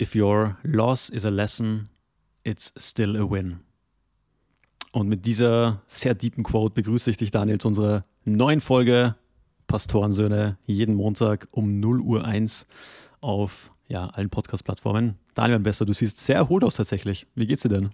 if your loss is a lesson, it's still a win. Und mit dieser sehr deepen Quote begrüße ich dich, Daniel, zu unserer neuen Folge Pastorensöhne, jeden Montag um 0 Uhr 1 auf ja, allen Podcast-Plattformen. Daniel Besser, du siehst sehr erholt aus tatsächlich. Wie geht's dir denn?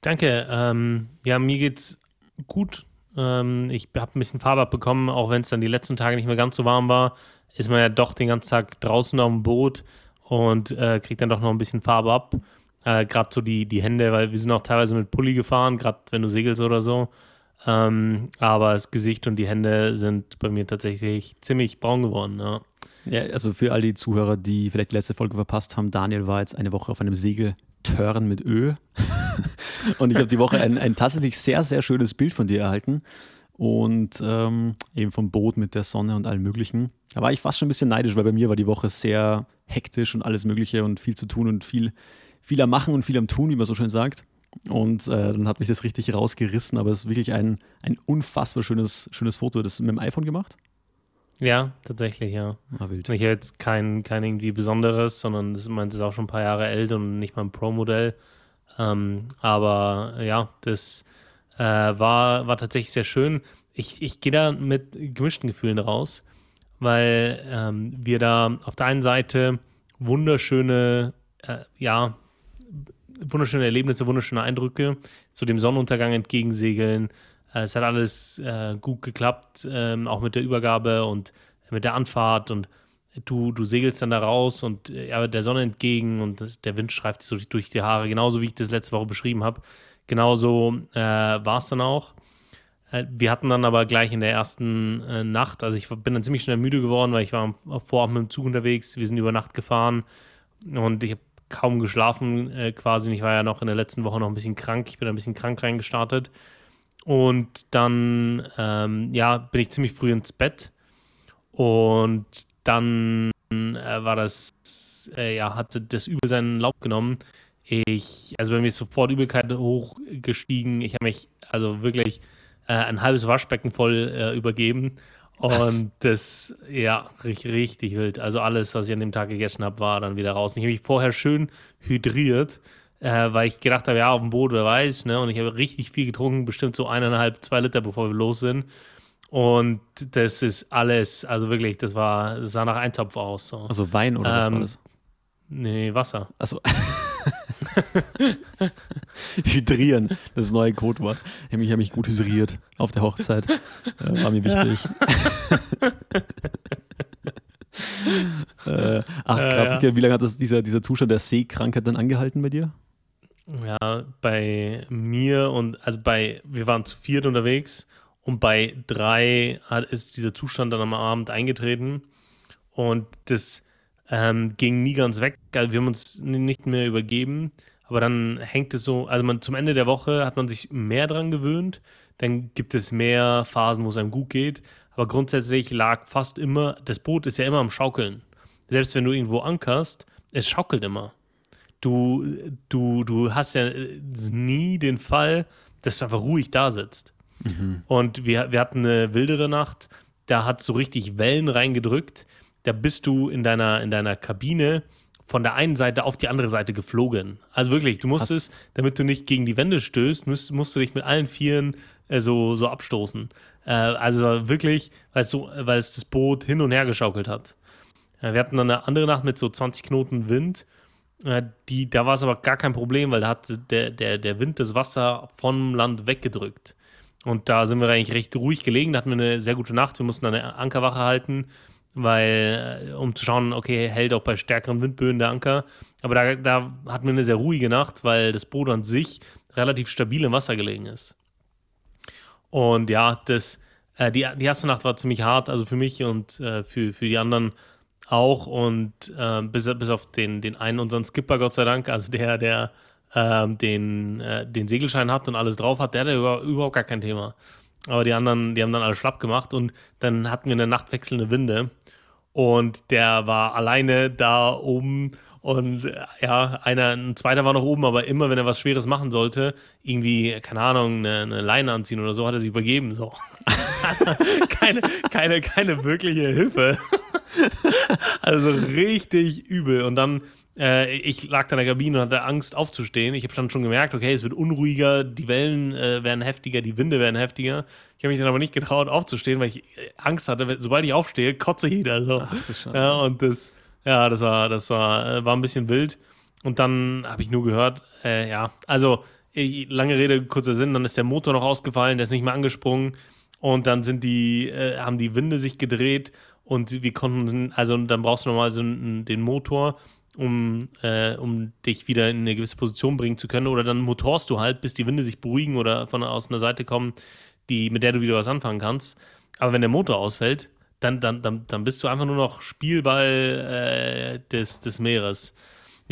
Danke. Ähm, ja, mir geht's gut. Ähm, ich habe ein bisschen Farbe abbekommen, auch wenn es dann die letzten Tage nicht mehr ganz so warm war, ist man ja doch den ganzen Tag draußen dem Boot und äh, kriegt dann doch noch ein bisschen Farbe ab. Äh, gerade so die, die Hände, weil wir sind auch teilweise mit Pulli gefahren, gerade wenn du segelst oder so. Ähm, aber das Gesicht und die Hände sind bei mir tatsächlich ziemlich braun geworden. Ja. ja, also für all die Zuhörer, die vielleicht die letzte Folge verpasst haben, Daniel war jetzt eine Woche auf einem Segeltörn mit Ö. und ich habe die Woche ein, ein tatsächlich sehr, sehr schönes Bild von dir erhalten. Und ähm, eben vom Boot mit der Sonne und allem Möglichen. Da war ich fast schon ein bisschen neidisch, weil bei mir war die Woche sehr hektisch und alles Mögliche und viel zu tun und viel, viel am Machen und viel am Tun, wie man so schön sagt. Und äh, dann hat mich das richtig rausgerissen, aber es ist wirklich ein, ein unfassbar schönes, schönes Foto. Das mit dem iPhone gemacht? Ja, tatsächlich, ja. Ah, wild. Ich habe jetzt kein, kein irgendwie Besonderes, sondern das, das ist auch schon ein paar Jahre älter und nicht mal ein Pro-Modell. Ähm, aber ja, das äh, war, war tatsächlich sehr schön. Ich, ich gehe da mit gemischten Gefühlen raus, weil ähm, wir da auf der einen Seite wunderschöne, äh, ja, wunderschöne Erlebnisse, wunderschöne Eindrücke zu dem Sonnenuntergang entgegensegeln. Äh, es hat alles äh, gut geklappt, ähm, auch mit der Übergabe und mit der Anfahrt und du, du segelst dann da raus und äh, ja, der Sonne entgegen und das, der Wind streift dich so durch die Haare, genauso wie ich das letzte Woche beschrieben habe. Genauso äh, war es dann auch. Äh, wir hatten dann aber gleich in der ersten äh, Nacht, also ich bin dann ziemlich schnell müde geworden, weil ich war vorab mit dem Zug unterwegs, wir sind über Nacht gefahren und ich habe kaum geschlafen äh, quasi. Ich war ja noch in der letzten Woche noch ein bisschen krank. Ich bin ein bisschen krank reingestartet. Und dann, ähm, ja, bin ich ziemlich früh ins Bett. Und dann äh, war das, äh, ja, hatte das Übel seinen Lauf genommen. Ich, also bei mir ist sofort Übelkeit hochgestiegen. Ich habe mich also wirklich äh, ein halbes Waschbecken voll äh, übergeben. Und das, ja, richtig, richtig wild. Also alles, was ich an dem Tag gegessen habe, war dann wieder raus. Und ich habe mich vorher schön hydriert, äh, weil ich gedacht habe, ja, auf dem Boot, wer weiß, ne? Und ich habe richtig viel getrunken, bestimmt so eineinhalb, zwei Liter, bevor wir los sind. Und das ist alles, also wirklich, das war, das sah nach Eintopf aus. So. Also Wein oder ähm, was war das? Nee, Wasser. Achso. Hydrieren, das neue Codewort. Ich habe mich, gut hydriert auf der Hochzeit. Äh, war mir wichtig. äh, ach krass, okay. wie lange hat das, dieser, dieser Zustand der Seekrankheit dann angehalten bei dir? Ja, bei mir und also bei, wir waren zu viert unterwegs und bei drei hat, ist dieser Zustand dann am Abend eingetreten und das ähm, ging nie ganz weg. Also wir haben uns nicht mehr übergeben, aber dann hängt es so, also man zum Ende der Woche hat man sich mehr dran gewöhnt, dann gibt es mehr Phasen, wo es einem gut geht, aber grundsätzlich lag fast immer, das Boot ist ja immer am Schaukeln. Selbst wenn du irgendwo ankerst, es schaukelt immer. Du, du, du hast ja nie den Fall, dass du einfach ruhig da sitzt. Mhm. Und wir, wir hatten eine wildere Nacht, da hat so richtig Wellen reingedrückt da bist du in deiner, in deiner Kabine von der einen Seite auf die andere Seite geflogen. Also wirklich, du musstest, Was? damit du nicht gegen die Wände stößt, musst, musst du dich mit allen Vieren äh, so, so abstoßen. Äh, also wirklich, weil es, so, weil es das Boot hin und her geschaukelt hat. Äh, wir hatten dann eine andere Nacht mit so 20 Knoten Wind. Äh, die, da war es aber gar kein Problem, weil da hat der, der, der Wind das Wasser vom Land weggedrückt. Und da sind wir eigentlich recht ruhig gelegen. Da hatten wir eine sehr gute Nacht. Wir mussten eine Ankerwache halten weil, äh, um zu schauen, okay, hält auch bei stärkeren Windböen der Anker. Aber da, da hatten wir eine sehr ruhige Nacht, weil das Boot an sich relativ stabil im Wasser gelegen ist. Und ja, das, äh, die, die erste Nacht war ziemlich hart, also für mich und äh, für, für die anderen auch. Und äh, bis, bis auf den, den einen, unseren Skipper, Gott sei Dank, also der, der ähm, den, äh, den Segelschein hat und alles drauf hat, der hatte überhaupt gar kein Thema. Aber die anderen, die haben dann alle schlapp gemacht und dann hatten wir eine Nacht wechselnde Winde und der war alleine da oben und ja, einer, ein zweiter war noch oben, aber immer, wenn er was Schweres machen sollte, irgendwie, keine Ahnung, eine, eine Leine anziehen oder so, hat er sich übergeben. So. keine, keine, keine wirkliche Hilfe. also richtig übel. Und dann Äh, ich lag da in der Kabine und hatte Angst aufzustehen. Ich habe dann schon gemerkt, okay, es wird unruhiger, die Wellen äh, werden heftiger, die Winde werden heftiger. Ich habe mich dann aber nicht getraut aufzustehen, weil ich äh, Angst hatte, sobald ich aufstehe, kotze ich wieder so. Ach, ja, und das, ja, das war, das war, äh, war ein bisschen wild. Und dann habe ich nur gehört, äh, ja, also lange Rede, kurzer Sinn, dann ist der Motor noch ausgefallen, der ist nicht mehr angesprungen und dann sind die, äh, haben die Winde sich gedreht und wir konnten, also dann brauchst du nochmal so den Motor, um, äh, um dich wieder in eine gewisse Position bringen zu können oder dann motorst du halt, bis die Winde sich beruhigen oder von aus einer Seite kommen, die, mit der du wieder was anfangen kannst. Aber wenn der Motor ausfällt, dann, dann, dann, dann bist du einfach nur noch Spielball äh, des, des Meeres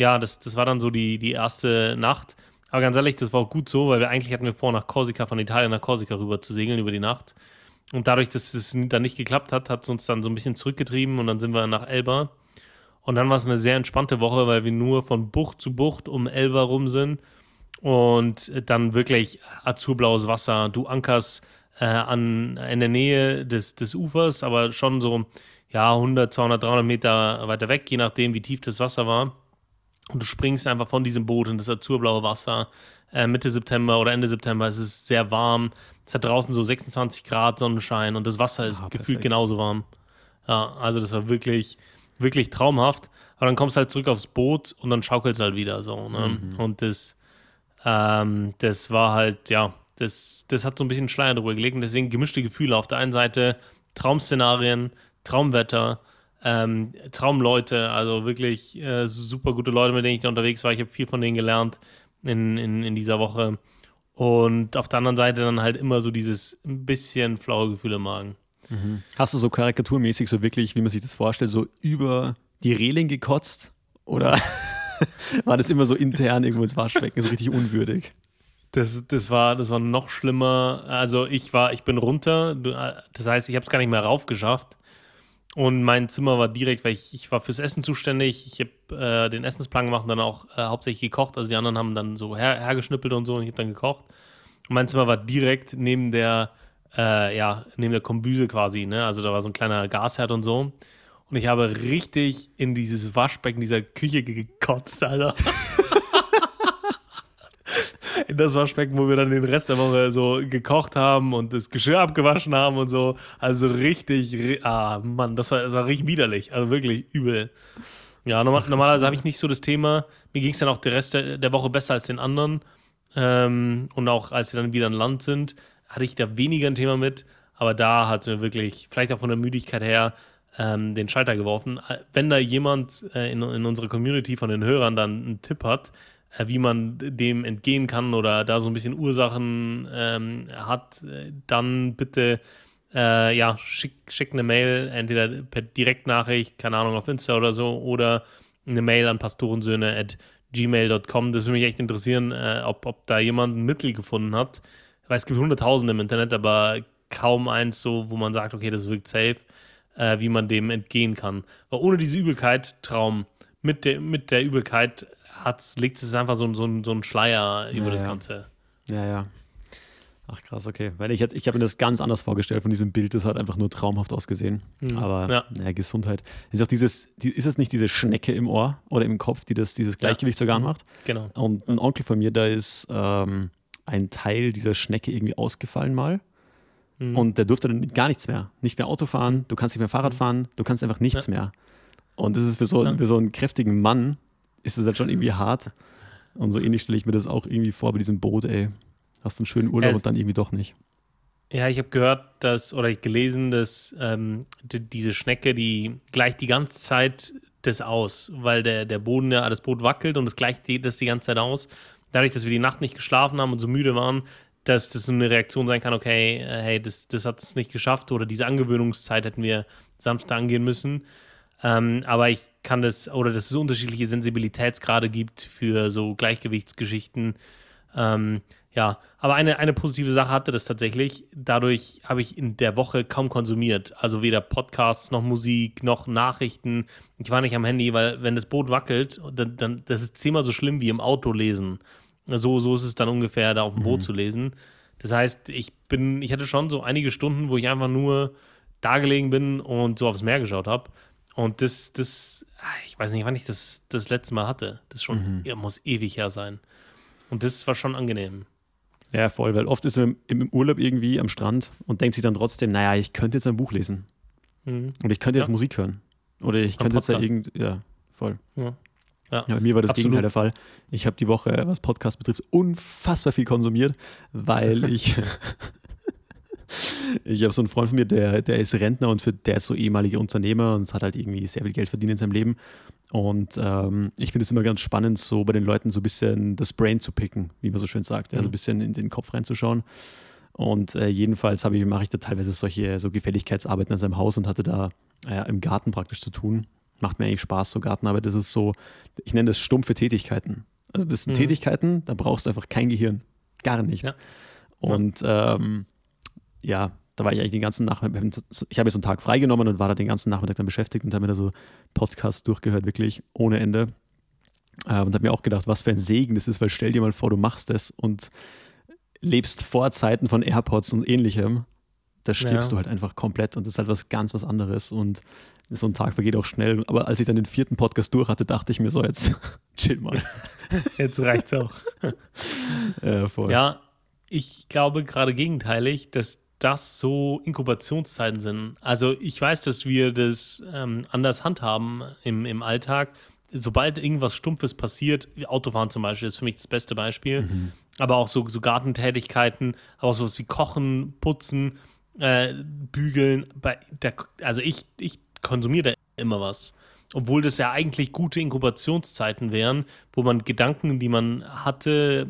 ja, das, das war dann so die, die erste Nacht. Aber ganz ehrlich, das war auch gut so, weil wir eigentlich hatten wir vor, nach Korsika, von Italien nach Korsika rüber zu segeln über die Nacht. Und dadurch, dass es dann nicht geklappt hat, hat es uns dann so ein bisschen zurückgetrieben und dann sind wir nach Elba. Und dann war es eine sehr entspannte Woche, weil wir nur von Bucht zu Bucht um Elba rum sind und dann wirklich azurblaues Wasser. Du ankerst äh, an, in der Nähe des, des Ufers, aber schon so ja, 100, 200, 300 Meter weiter weg, je nachdem, wie tief das Wasser war. Und du springst einfach von diesem Boot in das azurblaue Wasser. Äh, Mitte September oder Ende September es ist sehr warm. Es hat draußen so 26 Grad Sonnenschein und das Wasser ist ah, gefühlt genauso warm. Ja, also das war wirklich, wirklich traumhaft. Aber dann kommst du halt zurück aufs Boot und dann schaukelst du halt wieder so. Ne? Mhm. Und das, ähm, das war halt, ja, das, das hat so ein bisschen Schleier drüber gelegt und deswegen gemischte Gefühle. Auf der einen Seite Traumszenarien, Traumwetter, ähm, Traumleute, also wirklich äh, super gute Leute, mit denen ich da unterwegs war. Ich habe viel von denen gelernt in, in, in dieser Woche. Und auf der anderen Seite dann halt immer so dieses ein bisschen flaue Gefühl im Magen. Mhm. Hast du so karikaturmäßig so wirklich, wie man sich das vorstellt, so über die Reling gekotzt? Oder war das immer so intern irgendwo ins Waschbecken, so richtig unwürdig? Das, das, war, das war noch schlimmer. Also ich war, ich bin runter, das heißt, ich habe es gar nicht mehr raufgeschafft. Und mein Zimmer war direkt, weil ich, ich war fürs Essen zuständig. Ich habe äh, den Essensplan gemacht und dann auch äh, hauptsächlich gekocht. Also die anderen haben dann so her, hergeschnippelt und so und ich habe dann gekocht. Und mein Zimmer war direkt neben der, äh, ja, neben der Kombüse quasi, ne? Also da war so ein kleiner Gasherd und so. Und ich habe richtig in dieses Waschbecken dieser Küche gekotzt, Alter. in das Waschbecken, wo wir dann den Rest der Woche so gekocht haben und das Geschirr abgewaschen haben und so. Also richtig, ah Mann, das war, das war richtig widerlich. Also wirklich übel. Ja, normal, normalerweise habe ich nicht so das Thema. Mir ging es dann auch der Rest der, der, Woche besser als den anderen. Ähm, und auch als wir dann wieder an Land sind, hatte ich da weniger ein Thema mit. Aber da hat es mir wirklich, vielleicht auch von der Müdigkeit her, ähm, den Schalter geworfen. Wenn da jemand äh, in, in unserer Community von den Hörern dann einen Tipp hat, äh, wie man dem entgehen kann oder da so ein bisschen Ursachen ähm, hat, dann bitte äh, ja, schick, schick eine Mail, entweder per Direktnachricht, keine Ahnung, auf Insta oder so, oder eine Mail an pastorensöhne at gmail.com. Das würde mich echt interessieren, äh, ob, ob da jemand ein Mittel gefunden hat. Weil es gibt hunderttausende im Internet, aber kaum eins so, wo man sagt, okay, das wirkt safe, äh, wie man dem entgehen kann. Weil ohne diese Übelkeit, Traum, mit der, mit der Übelkeit hat's, legt es einfach so, so, so einen Schleier über ja, das Ganze. Ja, ja. Ach krass, okay. Weil ich, ich habe mir das ganz anders vorgestellt von diesem Bild. Das hat einfach nur traumhaft ausgesehen. Mhm. Aber ja. naja, Gesundheit. Ist auch dieses, die, ist es nicht diese Schnecke im Ohr oder im Kopf, die das, dieses Gleichgewicht ja. sogar macht? Genau. Und ein Onkel von mir, da ist ähm, ein Teil dieser Schnecke irgendwie ausgefallen mal. Mhm. Und der durfte dann gar nichts mehr. Nicht mehr Auto fahren, du kannst nicht mehr Fahrrad mhm. fahren, du kannst einfach nichts ja. mehr. Und das ist für so, für so einen kräftigen Mann, ist das halt schon irgendwie hart. Und so ähnlich stelle ich mir das auch irgendwie vor bei diesem Boot, ey. Hast einen schönen Urlaub es, und dann irgendwie doch nicht. Ja, ich habe gehört, dass, oder ich gelesen, dass ähm, die, diese Schnecke, die gleicht die ganze Zeit das aus, weil der, der Boden ja, das Boot wackelt und es gleicht die, das die ganze Zeit aus. Dadurch, dass wir die Nacht nicht geschlafen haben und so müde waren, dass das so eine Reaktion sein kann, okay, äh, hey, das, das hat es nicht geschafft oder diese Angewöhnungszeit hätten wir sanfter angehen müssen. Ähm, aber ich kann das, oder dass es unterschiedliche Sensibilitätsgrade gibt für so Gleichgewichtsgeschichten. Ähm, ja, aber eine, eine positive Sache hatte das tatsächlich. Dadurch habe ich in der Woche kaum konsumiert. Also weder Podcasts noch Musik noch Nachrichten. Ich war nicht am Handy, weil wenn das Boot wackelt, dann, dann das ist zehnmal so schlimm wie im Auto lesen. So, so ist es dann ungefähr, da auf dem Boot mhm. zu lesen. Das heißt, ich bin, ich hatte schon so einige Stunden, wo ich einfach nur da gelegen bin und so aufs Meer geschaut habe. Und das, das, ah, ich weiß nicht, wann ich das das letzte Mal hatte. Das schon, mhm. muss ewig her sein. Und das war schon angenehm. Ja, voll, weil oft ist man im Urlaub irgendwie am Strand und denkt sich dann trotzdem, naja, ich könnte jetzt ein Buch lesen. Mhm. Oder ich könnte jetzt ja. Musik hören. Oder ich könnte jetzt ja irgend, ja, voll. Ja. Ja, bei mir war das Absolut. Gegenteil der Fall. Ich habe die Woche, was Podcast betrifft, unfassbar viel konsumiert, weil ich ich habe so einen Freund von mir, der, der ist Rentner und für, der ist so ehemaliger Unternehmer und hat halt irgendwie sehr viel Geld verdient in seinem Leben. Und ähm, ich finde es immer ganz spannend, so bei den Leuten so ein bisschen das Brain zu picken, wie man so schön sagt, mhm. also ein bisschen in den Kopf reinzuschauen. Und äh, jedenfalls ich, mache ich da teilweise solche so Gefälligkeitsarbeiten an seinem Haus und hatte da äh, im Garten praktisch zu tun. Macht mir eigentlich Spaß, so Gartenarbeit. Das ist so, ich nenne das stumpfe Tätigkeiten. Also das sind mhm. Tätigkeiten, da brauchst du einfach kein Gehirn. Gar nicht. Ja. Und ähm, ja, da war ich eigentlich den ganzen Nachmittag, ich habe jetzt so einen Tag freigenommen und war da den ganzen Nachmittag dann beschäftigt und habe mir da so Podcasts durchgehört, wirklich ohne Ende. Äh, und habe mir auch gedacht, was für ein Segen das ist, weil stell dir mal vor, du machst das und lebst vor Zeiten von AirPods und ähnlichem. Da stirbst ja. du halt einfach komplett und das ist halt was ganz was anderes. Und so ein Tag vergeht auch schnell. Aber als ich dann den vierten Podcast durch hatte, dachte ich mir so, jetzt chill mal. Jetzt reicht's auch. ja, voll. ja, ich glaube gerade gegenteilig, dass das so Inkubationszeiten sind. Also ich weiß, dass wir das ähm, anders handhaben im, im Alltag. Sobald irgendwas Stumpfes passiert, Autofahren zum Beispiel ist für mich das beste Beispiel, mhm. aber auch so, so Gartentätigkeiten, aber auch so wie Kochen, Putzen, äh, Bügeln. Bei der, also ich, ich konsumiere da immer was obwohl das ja eigentlich gute Inkubationszeiten wären, wo man Gedanken, die man hatte,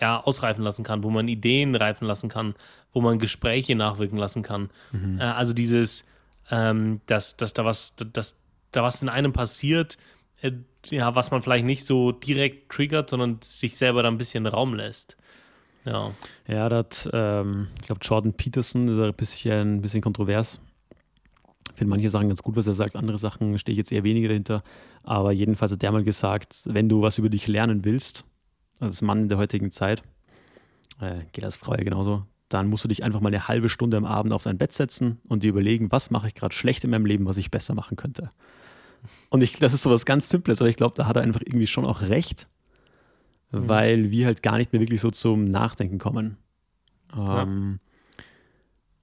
ja, ausreifen lassen kann, wo man Ideen reifen lassen kann, wo man Gespräche nachwirken lassen kann. Mhm. Äh, also dieses, ähm, dass, dass da was, dass da was in einem passiert, äh, ja, was man vielleicht nicht so direkt triggert, sondern sich selber da ein bisschen Raum lässt. Ja. Ja, das, ähm, ich glaube, Jordan Peterson ist ein bisschen, ein bisschen kontrovers ich finde manche Sachen ganz gut, was er sagt, andere Sachen stehe ich jetzt eher weniger dahinter. Aber jedenfalls hat der mal gesagt, wenn du was über dich lernen willst, als Mann in der heutigen Zeit, äh, geht als Frau ja genauso, dann musst du dich einfach mal eine halbe Stunde am Abend auf dein Bett setzen und dir überlegen, was mache ich gerade schlecht in meinem Leben, was ich besser machen könnte. Und ich, das ist so was ganz Simples, aber ich glaube, da hat er einfach irgendwie schon auch recht, mhm. weil wir halt gar nicht mehr wirklich so zum Nachdenken kommen. Ähm,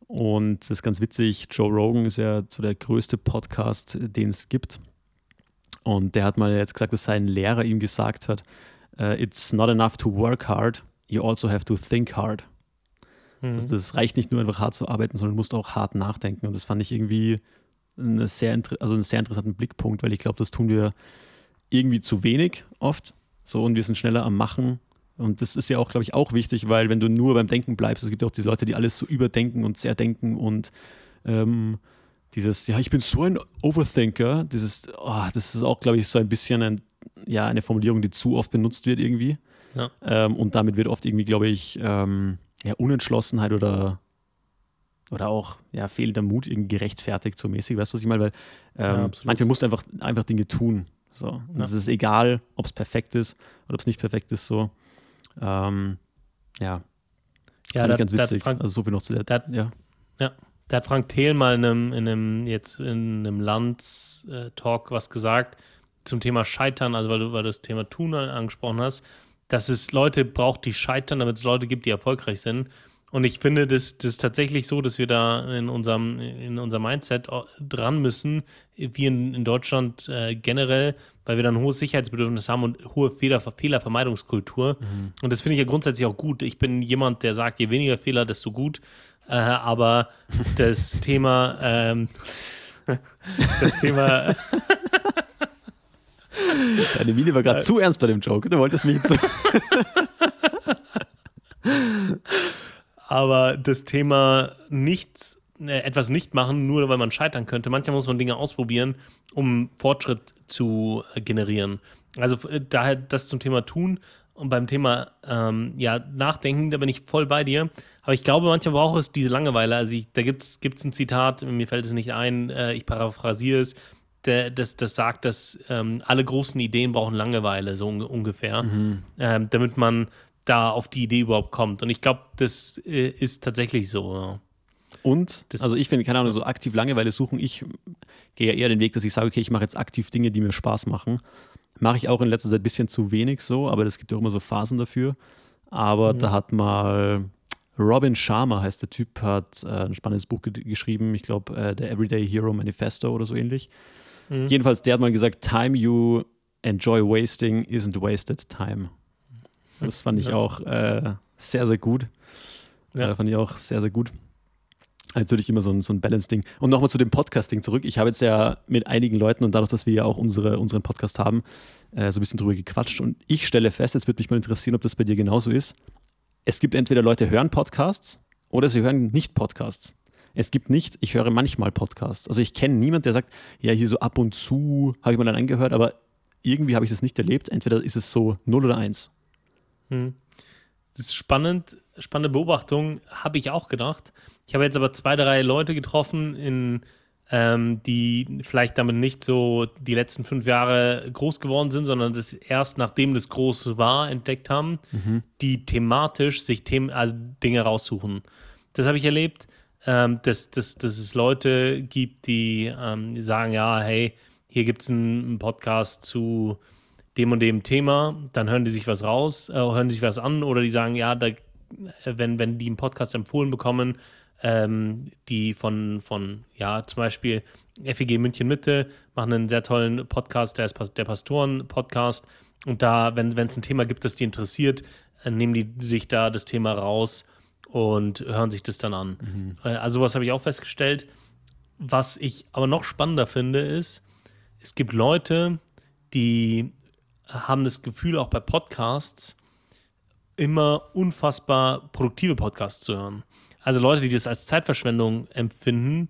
und das ist ganz witzig, Joe Rogan ist ja so der größte Podcast, den es gibt. Und der hat mal jetzt gesagt, dass sein Lehrer ihm gesagt hat, uh, it's not enough to work hard, you also have to think hard. Mhm. Also das reicht nicht nur einfach hart zu arbeiten, sondern du musst auch hart nachdenken. Und das fand ich irgendwie eine sehr, also einen sehr interessanten Blickpunkt, weil ich glaube, das tun wir irgendwie zu wenig oft. So, und wir sind schneller am Machen und das ist ja auch, glaube ich, auch wichtig, weil wenn du nur beim Denken bleibst, es gibt ja auch diese Leute, die alles so überdenken und sehr denken und ähm, dieses, ja, ich bin so ein Overthinker, dieses, oh, das ist auch, glaube ich, so ein bisschen ein, ja, eine Formulierung, die zu oft benutzt wird irgendwie. Ja. Ähm, und damit wird oft irgendwie, glaube ich, ähm, ja, Unentschlossenheit oder, oder auch ja, fehlender Mut irgendwie gerechtfertigt, so mäßig. Weißt du, was ich meine? Weil ähm, ja, manchmal musst du einfach, einfach Dinge tun. So. Und es ist egal, ob es perfekt ist oder ob es nicht perfekt ist. So. Ähm, ja. Ja, das, ganz witzig. Frank, also so viel noch zu der. Dat, ja. ja. Da hat Frank Thiel mal in einem, in einem jetzt in einem Lands-Talk was gesagt zum Thema Scheitern, also weil du, weil du das Thema Tun angesprochen hast, dass es Leute braucht, die scheitern, damit es Leute gibt, die erfolgreich sind. Und ich finde, das, das ist tatsächlich so, dass wir da in unserem, in unserem Mindset dran müssen, wie in, in Deutschland äh, generell, weil wir dann ein hohes Sicherheitsbedürfnis haben und hohe Fehler, Fehlervermeidungskultur. Mhm. Und das finde ich ja grundsätzlich auch gut. Ich bin jemand, der sagt, je weniger Fehler, desto gut. Äh, aber das Thema, ähm, das Thema. Deine Miene war gerade zu ernst bei dem Joke. Du wolltest mich zu. Aber das Thema nichts, äh, etwas nicht machen, nur weil man scheitern könnte. Manchmal muss man Dinge ausprobieren, um Fortschritt zu äh, generieren. Also äh, daher das zum Thema tun und beim Thema ähm, ja, Nachdenken, da bin ich voll bei dir. Aber ich glaube, manchmal braucht es diese Langeweile. Also ich, da gibt es ein Zitat, mir fällt es nicht ein, äh, ich paraphrasiere es, der, das, das sagt, dass ähm, alle großen Ideen brauchen Langeweile, so un ungefähr, mhm. ähm, damit man da auf die Idee überhaupt kommt. Und ich glaube, das äh, ist tatsächlich so. Ja. Und, das also ich finde, keine Ahnung, so aktiv Langeweile suchen, ich gehe ja eher den Weg, dass ich sage, okay, ich mache jetzt aktiv Dinge, die mir Spaß machen. Mache ich auch in letzter Zeit ein bisschen zu wenig so, aber es gibt ja auch immer so Phasen dafür. Aber mhm. da hat mal Robin Sharma heißt der Typ, hat äh, ein spannendes Buch ge geschrieben, ich glaube, äh, der Everyday Hero Manifesto oder so ähnlich. Mhm. Jedenfalls, der hat mal gesagt, Time you enjoy wasting isn't wasted time. Das fand ich ja. auch äh, sehr, sehr gut. Ja. Äh, fand ich auch sehr, sehr gut. Natürlich immer so ein, so ein Balance-Ding. Und nochmal zu dem Podcasting zurück. Ich habe jetzt ja mit einigen Leuten und dadurch, dass wir ja auch unsere, unseren Podcast haben, äh, so ein bisschen drüber gequatscht. Und ich stelle fest, jetzt würde mich mal interessieren, ob das bei dir genauso ist. Es gibt entweder Leute, hören Podcasts oder sie hören nicht Podcasts. Es gibt nicht, ich höre manchmal Podcasts. Also ich kenne niemanden, der sagt, ja, hier so ab und zu habe ich mal dann angehört, aber irgendwie habe ich das nicht erlebt. Entweder ist es so 0 oder 1. Hm. Das ist spannend, spannende Beobachtung, habe ich auch gedacht. Ich habe jetzt aber zwei, drei Leute getroffen, in, ähm, die vielleicht damit nicht so die letzten fünf Jahre groß geworden sind, sondern das erst nachdem das groß war, entdeckt haben, mhm. die thematisch sich Themen, also Dinge raussuchen. Das habe ich erlebt, ähm, dass, dass, dass es Leute gibt, die ähm, sagen, ja, hey, hier gibt es einen Podcast zu dem und dem Thema, dann hören die sich was raus, äh, hören sich was an oder die sagen, ja, da, wenn, wenn die einen Podcast empfohlen bekommen, ähm, die von, von, ja, zum Beispiel FEG München Mitte machen einen sehr tollen Podcast, der ist der Pastoren-Podcast. Und da, wenn es ein Thema gibt, das die interessiert, äh, nehmen die sich da das Thema raus und hören sich das dann an. Mhm. Äh, also, was habe ich auch festgestellt. Was ich aber noch spannender finde, ist, es gibt Leute, die haben das Gefühl, auch bei Podcasts immer unfassbar produktive Podcasts zu hören. Also Leute, die das als Zeitverschwendung empfinden,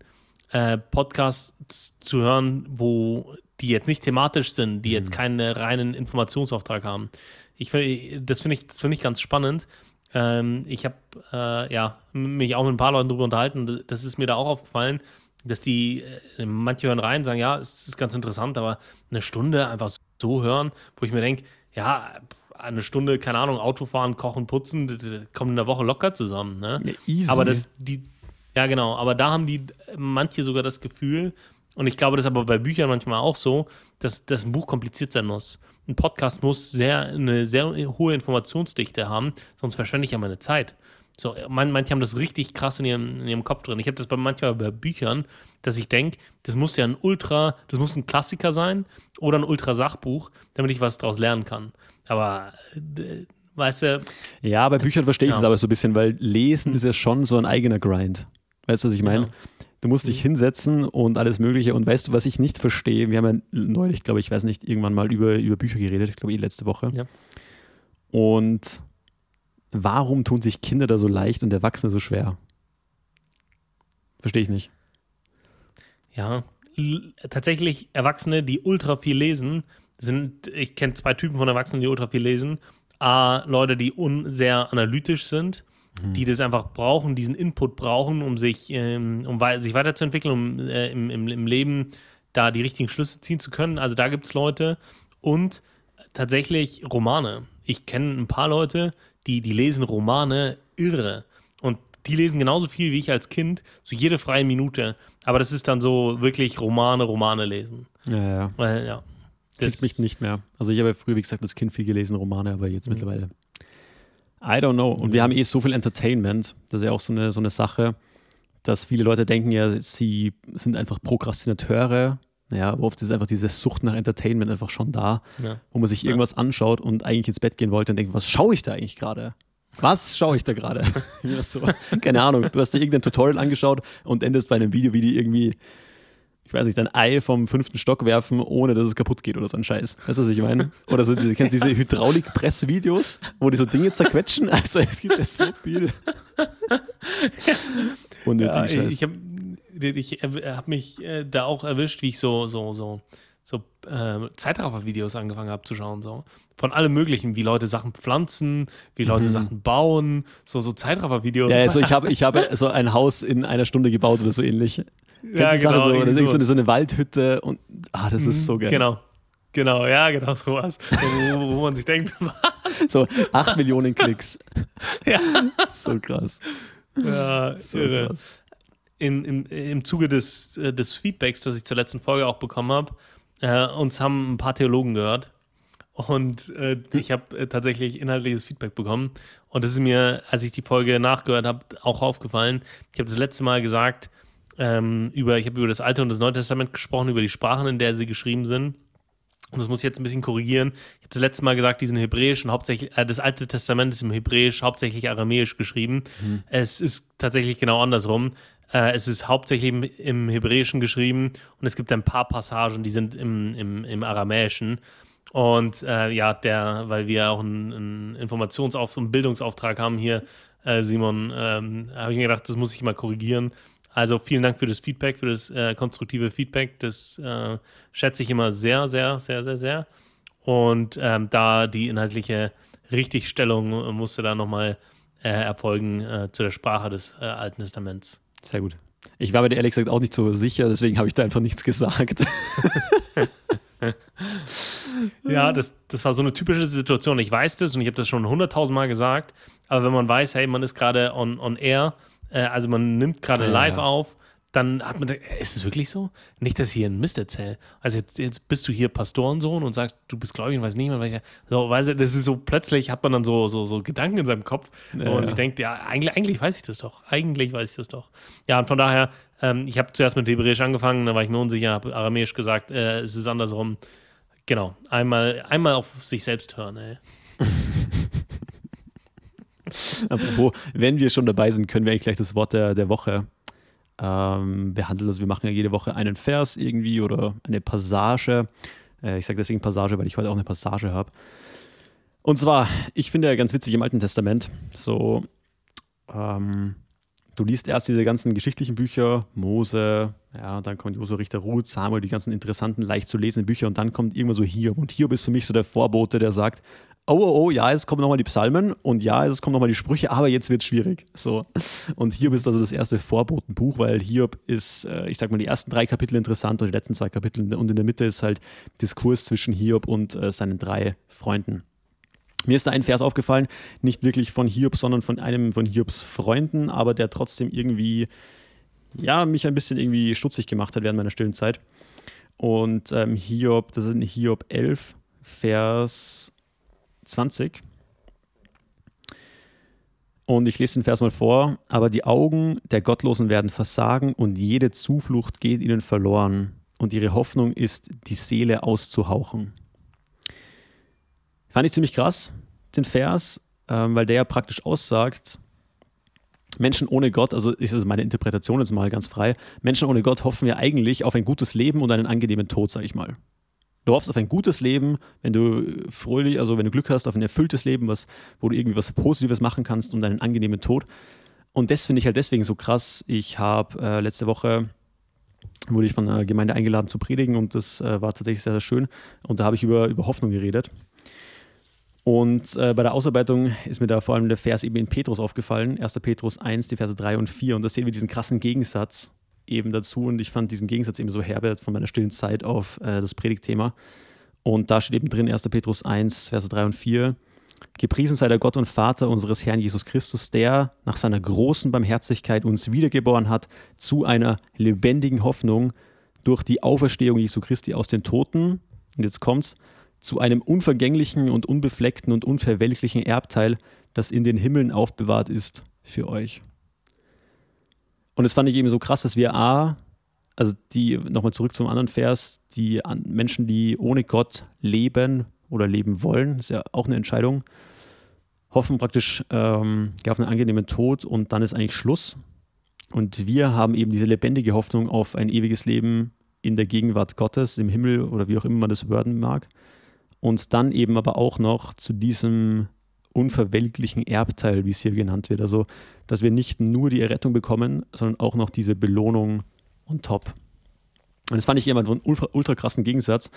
äh, Podcasts zu hören, wo die jetzt nicht thematisch sind, die mhm. jetzt keinen reinen Informationsauftrag haben. Ich, das finde ich, find ich ganz spannend. Ähm, ich habe äh, ja, mich auch mit ein paar Leuten darüber unterhalten. Das ist mir da auch aufgefallen, dass die, äh, manche hören rein, sagen, ja, es ist ganz interessant, aber eine Stunde einfach so hören, wo ich mir denke, ja, eine Stunde, keine Ahnung, Autofahren, Kochen, Putzen, das, das kommt in der Woche locker zusammen. Ne? Ja, easy. Aber das, die, ja genau, aber da haben die manche sogar das Gefühl, und ich glaube, das ist aber bei Büchern manchmal auch so, dass, dass ein Buch kompliziert sein muss. Ein Podcast muss sehr, eine sehr hohe Informationsdichte haben, sonst verschwende ich ja meine Zeit. So, man, manche haben das richtig krass in ihrem, in ihrem Kopf drin. Ich habe das bei manchmal bei Büchern, dass ich denke, das muss ja ein Ultra, das muss ein Klassiker sein oder ein Ultra-Sachbuch, damit ich was daraus lernen kann. Aber äh, weißt du. Ja, bei Büchern verstehe ich es aber so ein bisschen, weil Lesen ist ja schon so ein eigener Grind. Weißt du, was ich meine? Ja. Du musst dich mhm. hinsetzen und alles Mögliche. Und weißt du, was ich nicht verstehe? Wir haben ja neulich, glaube ich, weiß nicht, irgendwann mal über, über Bücher geredet, ich glaube, eh letzte Woche. Ja. Und warum tun sich Kinder da so leicht und Erwachsene so schwer? Verstehe ich nicht. Ja, tatsächlich Erwachsene, die ultra viel lesen, sind, ich kenne zwei Typen von Erwachsenen, die ultra viel lesen. A, Leute, die un sehr analytisch sind, mhm. die das einfach brauchen, diesen Input brauchen, um sich, ähm, um sich weiterzuentwickeln, um äh, im, im, im Leben da die richtigen Schlüsse ziehen zu können. Also da gibt es Leute und tatsächlich Romane. Ich kenne ein paar Leute, die, die lesen Romane irre. Und die lesen genauso viel wie ich als Kind, so jede freie Minute. Aber das ist dann so wirklich Romane, Romane lesen. Ja, ja. Weil, ja. Kriegt mich nicht mehr. Also ich habe ja früher, wie gesagt, als Kind viel gelesen, Romane, aber jetzt mhm. mittlerweile. I don't know. Und wir haben eh so viel Entertainment. Das ist ja auch so eine, so eine Sache, dass viele Leute denken ja, sie sind einfach Prokrastinateure. Naja, aber oft ist einfach diese Sucht nach Entertainment einfach schon da, ja. wo man sich irgendwas anschaut und eigentlich ins Bett gehen wollte und denkt, was schaue ich da eigentlich gerade? Was schaue ich da gerade? so, keine Ahnung. Du hast dir irgendein Tutorial angeschaut und endest bei einem Video, wie die irgendwie ich weiß nicht, ein Ei vom fünften Stock werfen, ohne dass es kaputt geht oder so ein Scheiß. Weißt du, was ich meine? Oder so, du kennst diese Hydraulikpress-Videos, wo die so Dinge zerquetschen? Also es gibt ja so viel. Unnötigen ja, Scheiß. Ich habe ich hab mich äh, da auch erwischt, wie ich so, so, so, so äh, Zeitraffer-Videos angefangen habe zu schauen. So. Von allem Möglichen, wie Leute Sachen pflanzen, wie Leute mhm. Sachen bauen, so, so Zeitraffer-Videos. Ja, also ich habe ich hab so ein Haus in einer Stunde gebaut oder so ähnlich. Ja, genau. So, das ist so. so eine Waldhütte und ah, das ist so geil. Genau. Genau, ja, genau sowas. wo, wo man sich denkt, was? So 8 Millionen Klicks. ja. So krass. Ja, so irre. krass. In, im, im Zuge des, äh, des Feedbacks, das ich zur letzten Folge auch bekommen habe, äh, uns haben ein paar Theologen gehört. Und äh, ich habe äh, tatsächlich inhaltliches Feedback bekommen. Und das ist mir, als ich die Folge nachgehört habe, auch aufgefallen. Ich habe das letzte Mal gesagt, ähm, über, ich habe über das Alte und das Neue Testament gesprochen, über die Sprachen, in der sie geschrieben sind. Und das muss ich jetzt ein bisschen korrigieren. Ich habe das letzte Mal gesagt, die sind hebräisch und hauptsächlich, äh, das Alte Testament ist im Hebräisch, hauptsächlich aramäisch geschrieben. Mhm. Es ist tatsächlich genau andersrum. Äh, es ist hauptsächlich im, im, Hebräischen geschrieben und es gibt ein paar Passagen, die sind im, im, im Aramäischen. Und äh, ja, der, weil wir auch einen, einen Informationsauftrag, einen Bildungsauftrag haben hier, äh, Simon, ähm, habe ich mir gedacht, das muss ich mal korrigieren. Also vielen Dank für das Feedback, für das äh, konstruktive Feedback. Das äh, schätze ich immer sehr, sehr, sehr, sehr, sehr. Und ähm, da die inhaltliche Richtigstellung musste da nochmal äh, erfolgen äh, zu der Sprache des Alten Testaments. Sehr gut. Ich war mir ehrlich gesagt auch nicht so sicher, deswegen habe ich da einfach nichts gesagt. ja, das, das war so eine typische Situation. Ich weiß das und ich habe das schon hunderttausend Mal gesagt, aber wenn man weiß, hey, man ist gerade on, on air, äh, also man nimmt gerade ja, live ja. auf, dann hat man, ist es wirklich so? Nicht, dass ich hier ein Mist erzähle. Also jetzt, jetzt bist du hier Pastorensohn und sagst, du bist gläubig und weiß nicht mehr, welcher. So, weißt du, das ist so, plötzlich hat man dann so, so, so Gedanken in seinem Kopf, ja, wo man sich denkt, ja, eigentlich, eigentlich weiß ich das doch. Eigentlich weiß ich das doch. Ja, und von daher, ähm, ich habe zuerst mit Hebräisch angefangen, dann war ich mir unsicher, habe Aramäisch gesagt, äh, es ist andersrum. Genau, einmal, einmal auf sich selbst hören, ey. Apropos, wenn wir schon dabei sind, können wir eigentlich gleich das Wort der, der Woche ähm, behandeln. Also wir machen ja jede Woche einen Vers irgendwie oder eine Passage. Äh, ich sage deswegen Passage, weil ich heute auch eine Passage habe. Und zwar, ich finde ja ganz witzig im Alten Testament, so, ähm, du liest erst diese ganzen geschichtlichen Bücher, Mose, ja, dann kommt Josua Richter Ruth, Samuel, die ganzen interessanten, leicht zu lesenden Bücher und dann kommt irgendwann so Hiob. Und Hiob ist für mich so der Vorbote, der sagt, oh, oh, oh, ja, es kommen nochmal die Psalmen und ja, es kommen nochmal die Sprüche, aber jetzt wird es schwierig. So. Und Hiob ist also das erste Vorbotenbuch, weil Hiob ist, äh, ich sag mal, die ersten drei Kapitel interessant und die letzten zwei Kapitel und in der Mitte ist halt Diskurs zwischen Hiob und äh, seinen drei Freunden. Mir ist da ein Vers aufgefallen, nicht wirklich von Hiob, sondern von einem von Hiobs Freunden, aber der trotzdem irgendwie, ja, mich ein bisschen irgendwie stutzig gemacht hat während meiner stillen Zeit. Und ähm, Hiob, das ist in Hiob 11, Vers 20. Und ich lese den Vers mal vor. Aber die Augen der Gottlosen werden versagen und jede Zuflucht geht ihnen verloren. Und ihre Hoffnung ist, die Seele auszuhauchen. Fand ich ziemlich krass, den Vers, ähm, weil der ja praktisch aussagt, Menschen ohne Gott, also ist meine Interpretation jetzt mal ganz frei, Menschen ohne Gott hoffen ja eigentlich auf ein gutes Leben und einen angenehmen Tod, sag ich mal. Du hoffst auf ein gutes Leben, wenn du fröhlich, also wenn du Glück hast, auf ein erfülltes Leben, was, wo du irgendwie was Positives machen kannst und einen angenehmen Tod. Und das finde ich halt deswegen so krass. Ich habe äh, letzte Woche wurde ich von der Gemeinde eingeladen zu predigen und das äh, war tatsächlich sehr, sehr schön. Und da habe ich über, über Hoffnung geredet. Und äh, bei der Ausarbeitung ist mir da vor allem der Vers eben in Petrus aufgefallen, 1. Petrus 1, die Verse 3 und 4. Und da sehen wir diesen krassen Gegensatz eben dazu und ich fand diesen Gegensatz eben so herbe von meiner stillen Zeit auf äh, das Predigtthema. Und da steht eben drin 1. Petrus 1, Verse 3 und 4. Gepriesen sei der Gott und Vater unseres Herrn Jesus Christus, der nach seiner großen Barmherzigkeit uns wiedergeboren hat zu einer lebendigen Hoffnung durch die Auferstehung Jesu Christi aus den Toten. Und jetzt kommt's zu einem unvergänglichen und unbefleckten und unverwelklichen Erbteil, das in den Himmeln aufbewahrt ist für euch. Und das fand ich eben so krass, dass wir A, also die, nochmal zurück zum anderen Vers, die Menschen, die ohne Gott leben oder leben wollen, ist ja auch eine Entscheidung, hoffen praktisch ähm, auf einen angenehmen Tod und dann ist eigentlich Schluss. Und wir haben eben diese lebendige Hoffnung auf ein ewiges Leben in der Gegenwart Gottes, im Himmel oder wie auch immer man das werden mag. Und dann eben aber auch noch zu diesem unverwelklichen Erbteil, wie es hier genannt wird. Also, dass wir nicht nur die Errettung bekommen, sondern auch noch diese Belohnung on top. Und das fand ich jemand einen ultra, ultra krassen Gegensatz.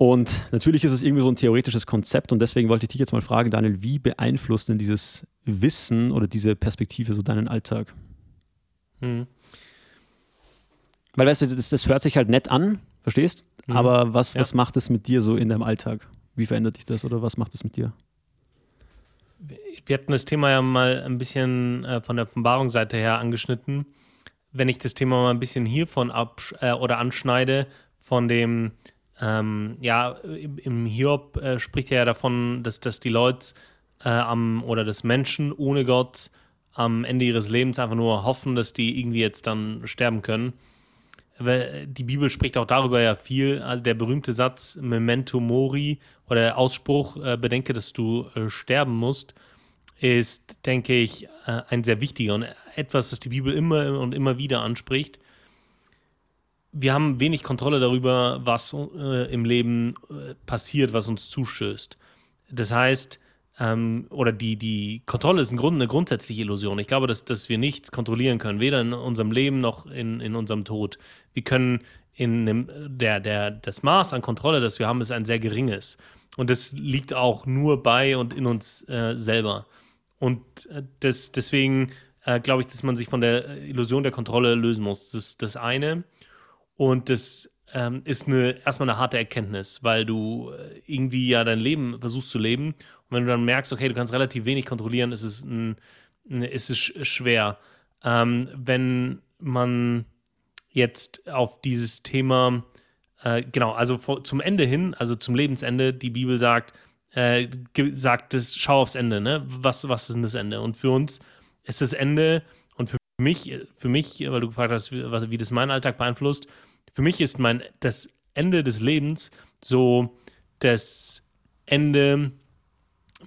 Und natürlich ist es irgendwie so ein theoretisches Konzept und deswegen wollte ich dich jetzt mal fragen, Daniel, wie beeinflusst denn dieses Wissen oder diese Perspektive so deinen Alltag? Hm. Weil, weißt du, das, das, hört sich halt nett an, verstehst? Hm. Aber was, ja. was macht es mit dir so in deinem Alltag? Wie verändert dich das oder was macht es mit dir? Wir hatten das Thema ja mal ein bisschen äh, von der Offenbarungsseite her angeschnitten, wenn ich das Thema mal ein bisschen hiervon ab äh, oder anschneide, von dem, ähm, ja, im Hiob äh, spricht er ja davon, dass, dass die Leute äh, am oder dass Menschen ohne Gott am Ende ihres Lebens einfach nur hoffen, dass die irgendwie jetzt dann sterben können. Die Bibel spricht auch darüber ja viel. Also der berühmte Satz Memento Mori oder der Ausspruch, äh, bedenke, dass du äh, sterben musst, ist, denke ich, äh, ein sehr wichtiger und etwas, das die Bibel immer und immer wieder anspricht. Wir haben wenig Kontrolle darüber, was äh, im Leben äh, passiert, was uns zustößt. Das heißt, ähm, oder die, die Kontrolle ist im Grunde eine grundsätzliche Illusion. Ich glaube, dass, dass wir nichts kontrollieren können, weder in unserem Leben noch in, in unserem Tod. Wir können in dem, der, der, das Maß an Kontrolle, das wir haben, ist ein sehr geringes. Und das liegt auch nur bei und in uns äh, selber. Und äh, das, deswegen äh, glaube ich, dass man sich von der Illusion der Kontrolle lösen muss. Das ist das eine. Und das ähm, ist eine, erstmal eine harte Erkenntnis, weil du äh, irgendwie ja dein Leben versuchst zu leben. Und wenn du dann merkst, okay, du kannst relativ wenig kontrollieren, ist es, ein, ist es schwer. Ähm, wenn man jetzt auf dieses Thema, äh, genau, also vor, zum Ende hin, also zum Lebensende, die Bibel sagt, äh, sagt es, schau aufs Ende, ne? Was, was ist denn das Ende? Und für uns ist das Ende und für mich, für mich, weil du gefragt hast, wie, wie das meinen Alltag beeinflusst, für mich ist mein das Ende des Lebens so das Ende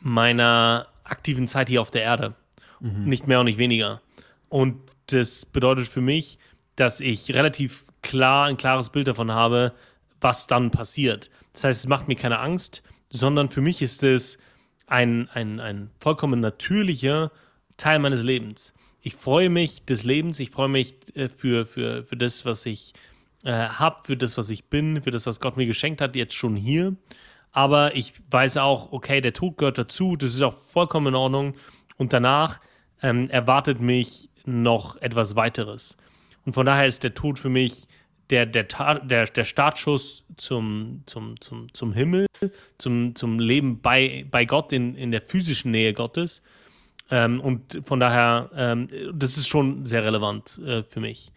meiner aktiven Zeit hier auf der Erde. Mhm. Nicht mehr und nicht weniger. Und das bedeutet für mich, dass ich relativ klar ein klares Bild davon habe, was dann passiert. Das heißt, es macht mir keine Angst, sondern für mich ist es ein, ein, ein vollkommen natürlicher Teil meines Lebens. Ich freue mich des Lebens, ich freue mich äh, für, für, für das, was ich äh, habe, für das, was ich bin, für das, was Gott mir geschenkt hat, jetzt schon hier. Aber ich weiß auch, okay, der Tod gehört dazu, das ist auch vollkommen in Ordnung. Und danach ähm, erwartet mich noch etwas weiteres. Und von daher ist der Tod für mich der, der, der, der Startschuss zum, zum, zum, zum Himmel, zum, zum Leben bei, bei Gott in, in der physischen Nähe Gottes. Ähm, und von daher, ähm, das ist schon sehr relevant äh, für mich.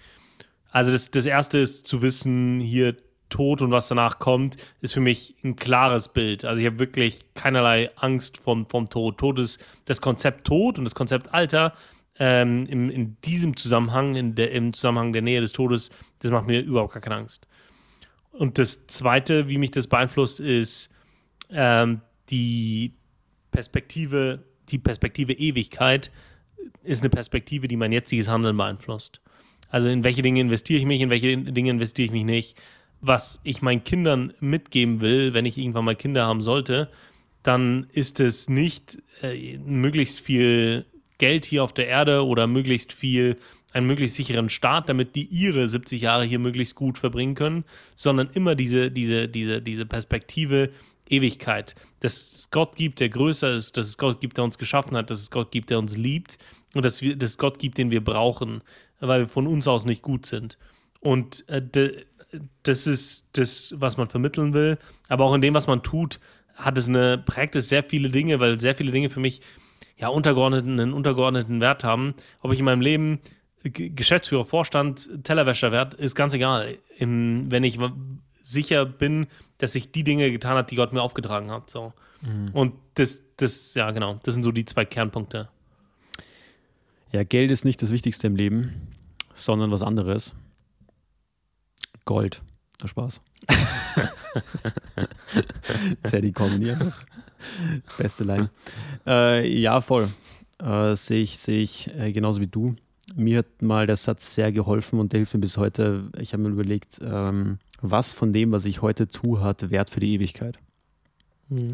Also das, das Erste ist zu wissen, hier Tod und was danach kommt, ist für mich ein klares Bild. Also ich habe wirklich keinerlei Angst vom, vom Tod. Tod ist das Konzept Tod und das Konzept Alter ähm, im, in diesem Zusammenhang, in der, im Zusammenhang der Nähe des Todes, das macht mir überhaupt gar keine Angst. Und das Zweite, wie mich das beeinflusst, ist ähm, die Perspektive, die Perspektive Ewigkeit ist eine Perspektive, die mein jetziges Handeln beeinflusst. Also in welche Dinge investiere ich mich, in welche Dinge investiere ich mich nicht. Was ich meinen Kindern mitgeben will, wenn ich irgendwann mal Kinder haben sollte, dann ist es nicht äh, möglichst viel Geld hier auf der Erde oder möglichst viel, einen möglichst sicheren Start, damit die ihre 70 Jahre hier möglichst gut verbringen können, sondern immer diese, diese, diese, diese Perspektive Ewigkeit. Dass es Gott gibt, der größer ist, dass es Gott gibt, der uns geschaffen hat, dass es Gott gibt, der uns liebt und dass, wir, dass Gott gibt, den wir brauchen weil wir von uns aus nicht gut sind. Und äh, de, das ist das, was man vermitteln will. Aber auch in dem, was man tut, hat es eine, prägt es sehr viele Dinge, weil sehr viele Dinge für mich ja untergeordneten, einen untergeordneten Wert haben. Ob ich in meinem Leben Geschäftsführer, Vorstand, Tellerwäscher werde, ist ganz egal. Im, wenn ich sicher bin, dass ich die Dinge getan habe, die Gott mir aufgetragen hat. So. Mhm. Und das, das, ja, genau, das sind so die zwei Kernpunkte. Ja, Geld ist nicht das Wichtigste im Leben, sondern was anderes. Gold. Na Spaß. Teddy Comedy einfach. Beste Line. Äh, ja, voll. Äh, Sehe ich, seh ich äh, genauso wie du. Mir hat mal der Satz sehr geholfen und der hilft mir bis heute. Ich habe mir überlegt, ähm, was von dem, was ich heute tue, hat Wert für die Ewigkeit. Mhm.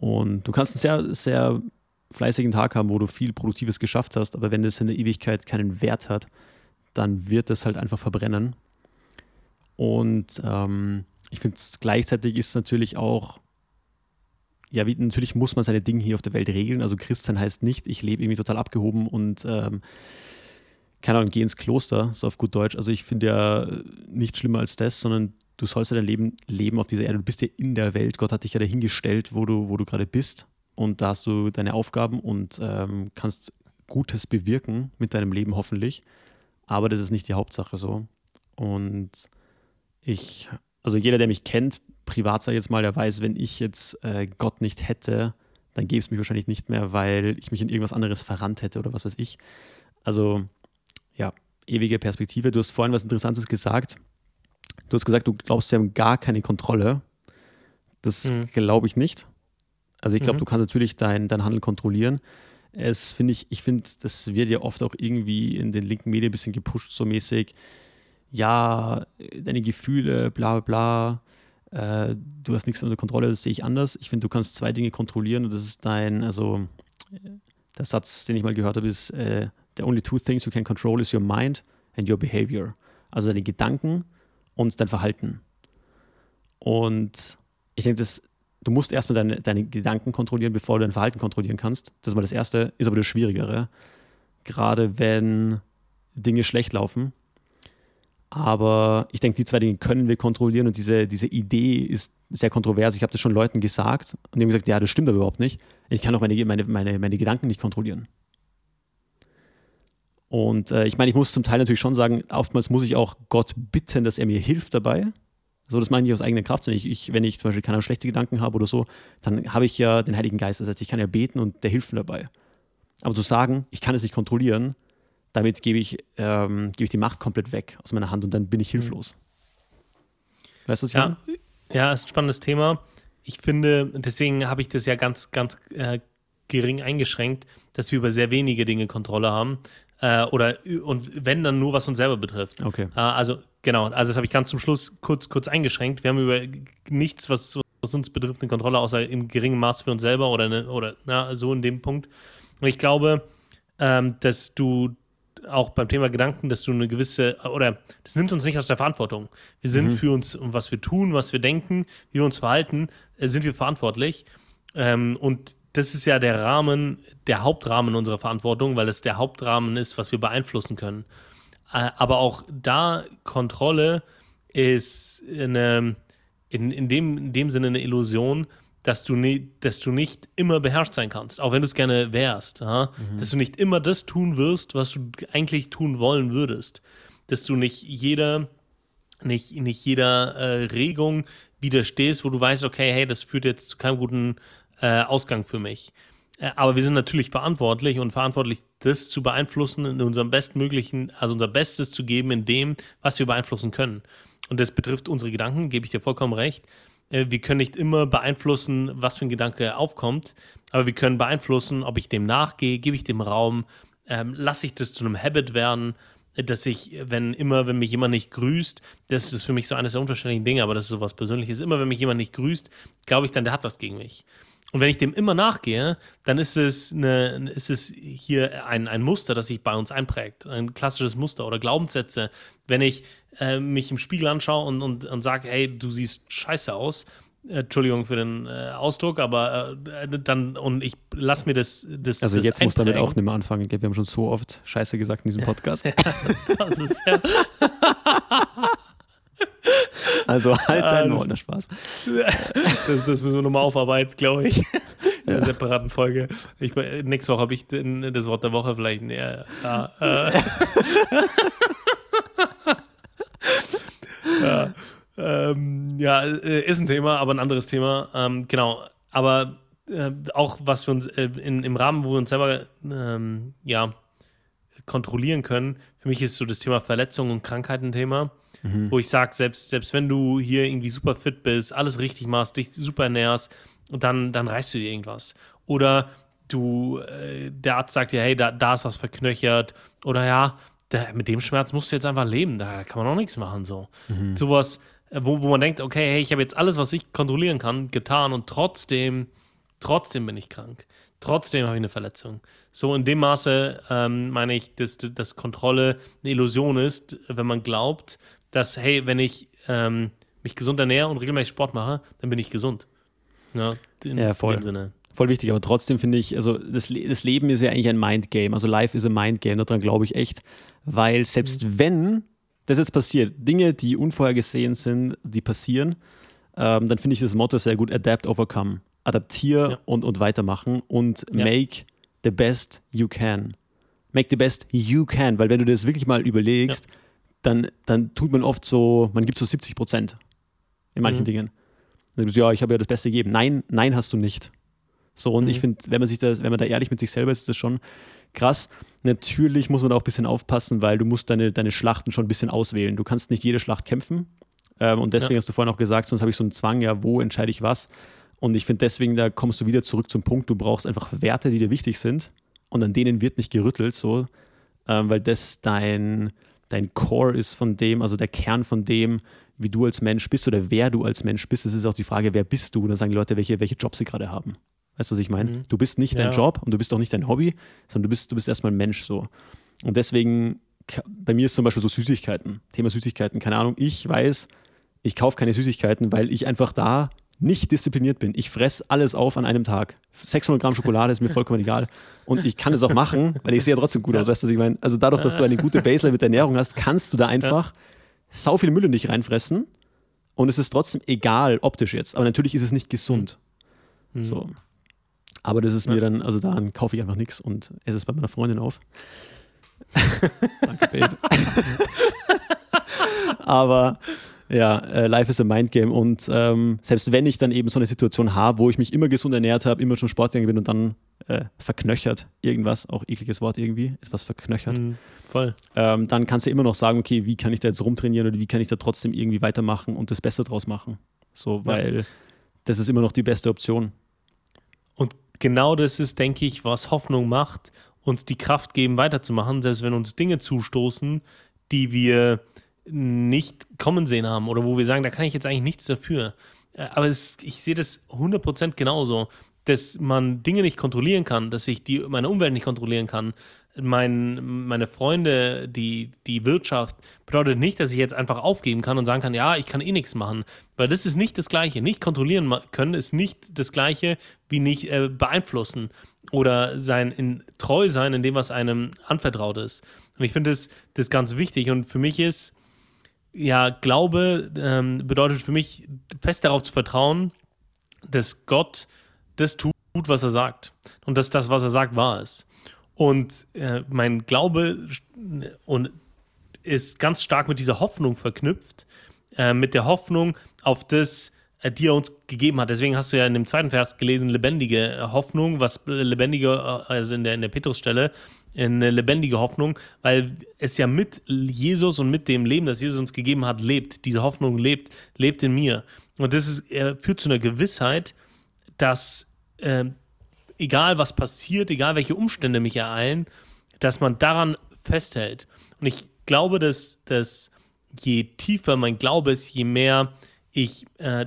Und du kannst einen sehr, sehr fleißigen Tag haben, wo du viel Produktives geschafft hast, aber wenn das in der Ewigkeit keinen Wert hat, dann wird das halt einfach verbrennen. Und ähm, ich finde es gleichzeitig ist natürlich auch, ja, wie, natürlich muss man seine Dinge hier auf der Welt regeln. Also Christsein heißt nicht, ich lebe irgendwie total abgehoben und ähm, keine Ahnung, geh ins Kloster, so auf gut Deutsch. Also ich finde ja nicht schlimmer als das, sondern du sollst ja dein Leben leben auf dieser Erde. Du bist ja in der Welt. Gott hat dich ja dahingestellt, wo du, wo du gerade bist und da hast du deine Aufgaben und ähm, kannst Gutes bewirken mit deinem Leben hoffentlich. aber das ist nicht die Hauptsache so. Und ich, also jeder, der mich kennt, privat ich jetzt mal, der weiß, wenn ich jetzt äh, Gott nicht hätte, dann gäbe es mich wahrscheinlich nicht mehr, weil ich mich in irgendwas anderes verrannt hätte oder was weiß ich. Also ja, ewige Perspektive. Du hast vorhin was Interessantes gesagt. Du hast gesagt, du glaubst, wir haben gar keine Kontrolle. Das mhm. glaube ich nicht. Also ich glaube, mhm. du kannst natürlich dein, dein Handeln kontrollieren. Es finde ich, ich finde, das wird ja oft auch irgendwie in den linken Medien ein bisschen gepusht, so mäßig. Ja, deine Gefühle, bla bla bla. Äh, du hast nichts unter Kontrolle, das sehe ich anders. Ich finde, du kannst zwei Dinge kontrollieren und das ist dein, also der Satz, den ich mal gehört habe, ist, äh, the only two things you can control is your mind and your behavior. Also deine Gedanken und dein Verhalten. Und ich denke, das du musst erstmal deine, deine Gedanken kontrollieren, bevor du dein Verhalten kontrollieren kannst. Das ist mal das Erste, ist aber das Schwierigere. Gerade wenn Dinge schlecht laufen. Aber ich denke, die zwei Dinge können wir kontrollieren und diese, diese Idee ist sehr kontrovers. Ich habe das schon Leuten gesagt und die haben gesagt, ja, das stimmt aber überhaupt nicht. Ich kann auch meine, meine, meine, meine Gedanken nicht kontrollieren. Und äh, ich meine, ich muss zum Teil natürlich schon sagen, oftmals muss ich auch Gott bitten, dass er mir hilft dabei. So, das meine ich aus eigener Kraft. Wenn ich, ich, wenn ich zum Beispiel keine schlechte Gedanken habe oder so, dann habe ich ja den Heiligen Geist. Das heißt, ich kann ja beten und der hilft mir dabei. Aber zu sagen, ich kann es nicht kontrollieren, damit gebe ich, ähm, gebe ich die Macht komplett weg aus meiner Hand und dann bin ich hilflos. Weißt du, was ich ja, meine? Ja, ist ein spannendes Thema. Ich finde, deswegen habe ich das ja ganz, ganz äh, gering eingeschränkt, dass wir über sehr wenige Dinge Kontrolle haben. Äh, oder und wenn dann nur, was uns selber betrifft. Okay. Äh, also genau, also das habe ich ganz zum Schluss kurz, kurz eingeschränkt. Wir haben über nichts, was, was uns betrifft, eine Kontrolle, außer im geringen Maß für uns selber oder, eine, oder na, so in dem Punkt. Und ich glaube, ähm, dass du auch beim Thema Gedanken, dass du eine gewisse, oder das nimmt uns nicht aus der Verantwortung. Wir sind mhm. für uns und was wir tun, was wir denken, wie wir uns verhalten, äh, sind wir verantwortlich. Ähm, und das ist ja der Rahmen, der Hauptrahmen unserer Verantwortung, weil es der Hauptrahmen ist, was wir beeinflussen können. Äh, aber auch da Kontrolle ist eine, in, in, dem, in dem Sinne eine Illusion, dass du, nie, dass du nicht immer beherrscht sein kannst, auch wenn du es gerne wärst. Ja? Mhm. Dass du nicht immer das tun wirst, was du eigentlich tun wollen würdest. Dass du nicht jeder, nicht, nicht jeder äh, Regung widerstehst, wo du weißt, okay, hey, das führt jetzt zu keinem guten äh, Ausgang für mich. Äh, aber wir sind natürlich verantwortlich und verantwortlich, das zu beeinflussen, in unserem bestmöglichen, also unser Bestes zu geben in dem, was wir beeinflussen können. Und das betrifft unsere Gedanken, gebe ich dir vollkommen recht. Äh, wir können nicht immer beeinflussen, was für ein Gedanke aufkommt, aber wir können beeinflussen, ob ich dem nachgehe, gebe ich dem Raum, ähm, lasse ich das zu einem Habit werden, dass ich, wenn immer, wenn mich jemand nicht grüßt, das ist für mich so eines der unverständlichen Dinge, aber das ist sowas Persönliches, immer wenn mich jemand nicht grüßt, glaube ich dann, der hat was gegen mich. Und wenn ich dem immer nachgehe, dann ist es, eine, ist es hier ein, ein Muster, das sich bei uns einprägt. Ein klassisches Muster oder Glaubenssätze. Wenn ich äh, mich im Spiegel anschaue und, und, und sage, hey, du siehst scheiße aus, Entschuldigung für den äh, Ausdruck, aber äh, dann und ich lass mir das. das also das jetzt muss damit auch nicht mehr anfangen. Wir haben schon so oft Scheiße gesagt in diesem Podcast. ja, das ist ja. Also halt deinen Mund, Spaß. Das, das müssen wir nochmal aufarbeiten, glaube ich. In einer separaten Folge. Ich, nächste Woche habe ich das Wort der Woche vielleicht näher. Ja, äh. ja, ähm, ja, äh, ist ein Thema, aber ein anderes Thema. Ähm, genau. Aber äh, auch was wir uns äh, in, im Rahmen, wo wir uns selber ähm, ja, kontrollieren können, für mich ist so das Thema Verletzungen und Krankheiten ein Thema. Mhm. Wo ich sage, selbst, selbst wenn du hier irgendwie super fit bist, alles richtig machst, dich super ernährst, dann, dann reißt du dir irgendwas. Oder du, äh, der Arzt sagt dir, hey, da, da ist was verknöchert. Oder ja, der, mit dem Schmerz musst du jetzt einfach leben, da kann man auch nichts machen. So. Mhm. Sowas, äh, wo, wo man denkt, okay, hey, ich habe jetzt alles, was ich kontrollieren kann, getan und trotzdem, trotzdem bin ich krank. Trotzdem habe ich eine Verletzung. So in dem Maße ähm, meine ich, dass, dass Kontrolle eine Illusion ist, wenn man glaubt, dass, hey, wenn ich ähm, mich gesund ernähre und regelmäßig Sport mache, dann bin ich gesund. Ja, in, ja voll. In dem Sinne. Voll wichtig, aber trotzdem finde ich, also das, das Leben ist ja eigentlich ein Mindgame. Also Life is a Mindgame, daran glaube ich echt. Weil selbst mhm. wenn das jetzt passiert, Dinge, die unvorhergesehen sind, die passieren, ähm, dann finde ich das Motto sehr gut: Adapt, Overcome. Adaptier ja. und, und weitermachen und ja. make the best you can make the best you can, weil wenn du das wirklich mal überlegst, ja. Dann, dann tut man oft so, man gibt so 70 Prozent in manchen mhm. Dingen. Dann du, ja, ich habe ja das Beste gegeben. Nein, nein, hast du nicht. So, und mhm. ich finde, wenn man sich das, wenn man da ehrlich mit sich selber ist, ist das schon krass. Natürlich muss man da auch ein bisschen aufpassen, weil du musst deine, deine Schlachten schon ein bisschen auswählen. Du kannst nicht jede Schlacht kämpfen. Ähm, und deswegen ja. hast du vorhin auch gesagt, sonst habe ich so einen Zwang, ja, wo entscheide ich was? Und ich finde deswegen, da kommst du wieder zurück zum Punkt, du brauchst einfach Werte, die dir wichtig sind und an denen wird nicht gerüttelt, so, ähm, weil das dein, dein Core ist von dem, also der Kern von dem, wie du als Mensch bist oder wer du als Mensch bist. Das ist auch die Frage, wer bist du? Und dann sagen die Leute, welche, welche Jobs sie gerade haben. Weißt du, was ich meine? Mhm. Du bist nicht ja. dein Job und du bist auch nicht dein Hobby, sondern du bist, du bist erstmal ein Mensch so. Und deswegen, bei mir ist zum Beispiel so Süßigkeiten, Thema Süßigkeiten, keine Ahnung, ich weiß, ich kaufe keine Süßigkeiten, weil ich einfach da nicht diszipliniert bin. Ich fresse alles auf an einem Tag. 600 Gramm Schokolade ist mir vollkommen egal. Und ich kann es auch machen, weil ich sehe ja trotzdem gut aus. Weißt du, was ich meine? Also dadurch, dass du eine gute Baseline mit der Ernährung hast, kannst du da einfach sau viel Müll in dich reinfressen. Und es ist trotzdem egal, optisch jetzt. Aber natürlich ist es nicht gesund. Mhm. So. Aber das ist mir dann, also dann kaufe ich einfach nichts und esse es bei meiner Freundin auf. Danke, Babe. Aber ja, äh, Life is a Mind Game. Und ähm, selbst wenn ich dann eben so eine Situation habe, wo ich mich immer gesund ernährt habe, immer schon Sport bin und dann äh, verknöchert irgendwas, auch ekliges Wort irgendwie, etwas verknöchert, mhm, voll. Ähm, dann kannst du immer noch sagen, okay, wie kann ich da jetzt rumtrainieren oder wie kann ich da trotzdem irgendwie weitermachen und das Beste draus machen. So, weil ja. das ist immer noch die beste Option. Und genau das ist, denke ich, was Hoffnung macht, uns die Kraft geben, weiterzumachen, selbst wenn uns Dinge zustoßen, die wir nicht kommen sehen haben oder wo wir sagen, da kann ich jetzt eigentlich nichts dafür. Äh, aber es, ich sehe das 100% genauso, dass man Dinge nicht kontrollieren kann, dass ich die, meine Umwelt nicht kontrollieren kann. Mein, meine Freunde, die, die Wirtschaft, bedeutet nicht, dass ich jetzt einfach aufgeben kann und sagen kann, ja, ich kann eh nichts machen. Weil das ist nicht das Gleiche. Nicht kontrollieren können ist nicht das Gleiche wie nicht äh, beeinflussen oder sein in, treu sein in dem, was einem anvertraut ist. Und ich finde das, das ganz wichtig. Und für mich ist, ja, Glaube ähm, bedeutet für mich fest darauf zu vertrauen, dass Gott das tut, was er sagt. Und dass das, was er sagt, wahr ist. Und äh, mein Glaube und ist ganz stark mit dieser Hoffnung verknüpft, äh, mit der Hoffnung auf das, äh, die er uns gegeben hat. Deswegen hast du ja in dem zweiten Vers gelesen, lebendige Hoffnung, was lebendige, äh, also in der, in der Petrusstelle, eine lebendige Hoffnung, weil es ja mit Jesus und mit dem Leben, das Jesus uns gegeben hat, lebt. Diese Hoffnung lebt, lebt in mir. Und das ist, führt zu einer Gewissheit, dass äh, egal was passiert, egal welche Umstände mich ereilen, dass man daran festhält. Und ich glaube, dass, dass je tiefer mein Glaube ist, je mehr ich äh,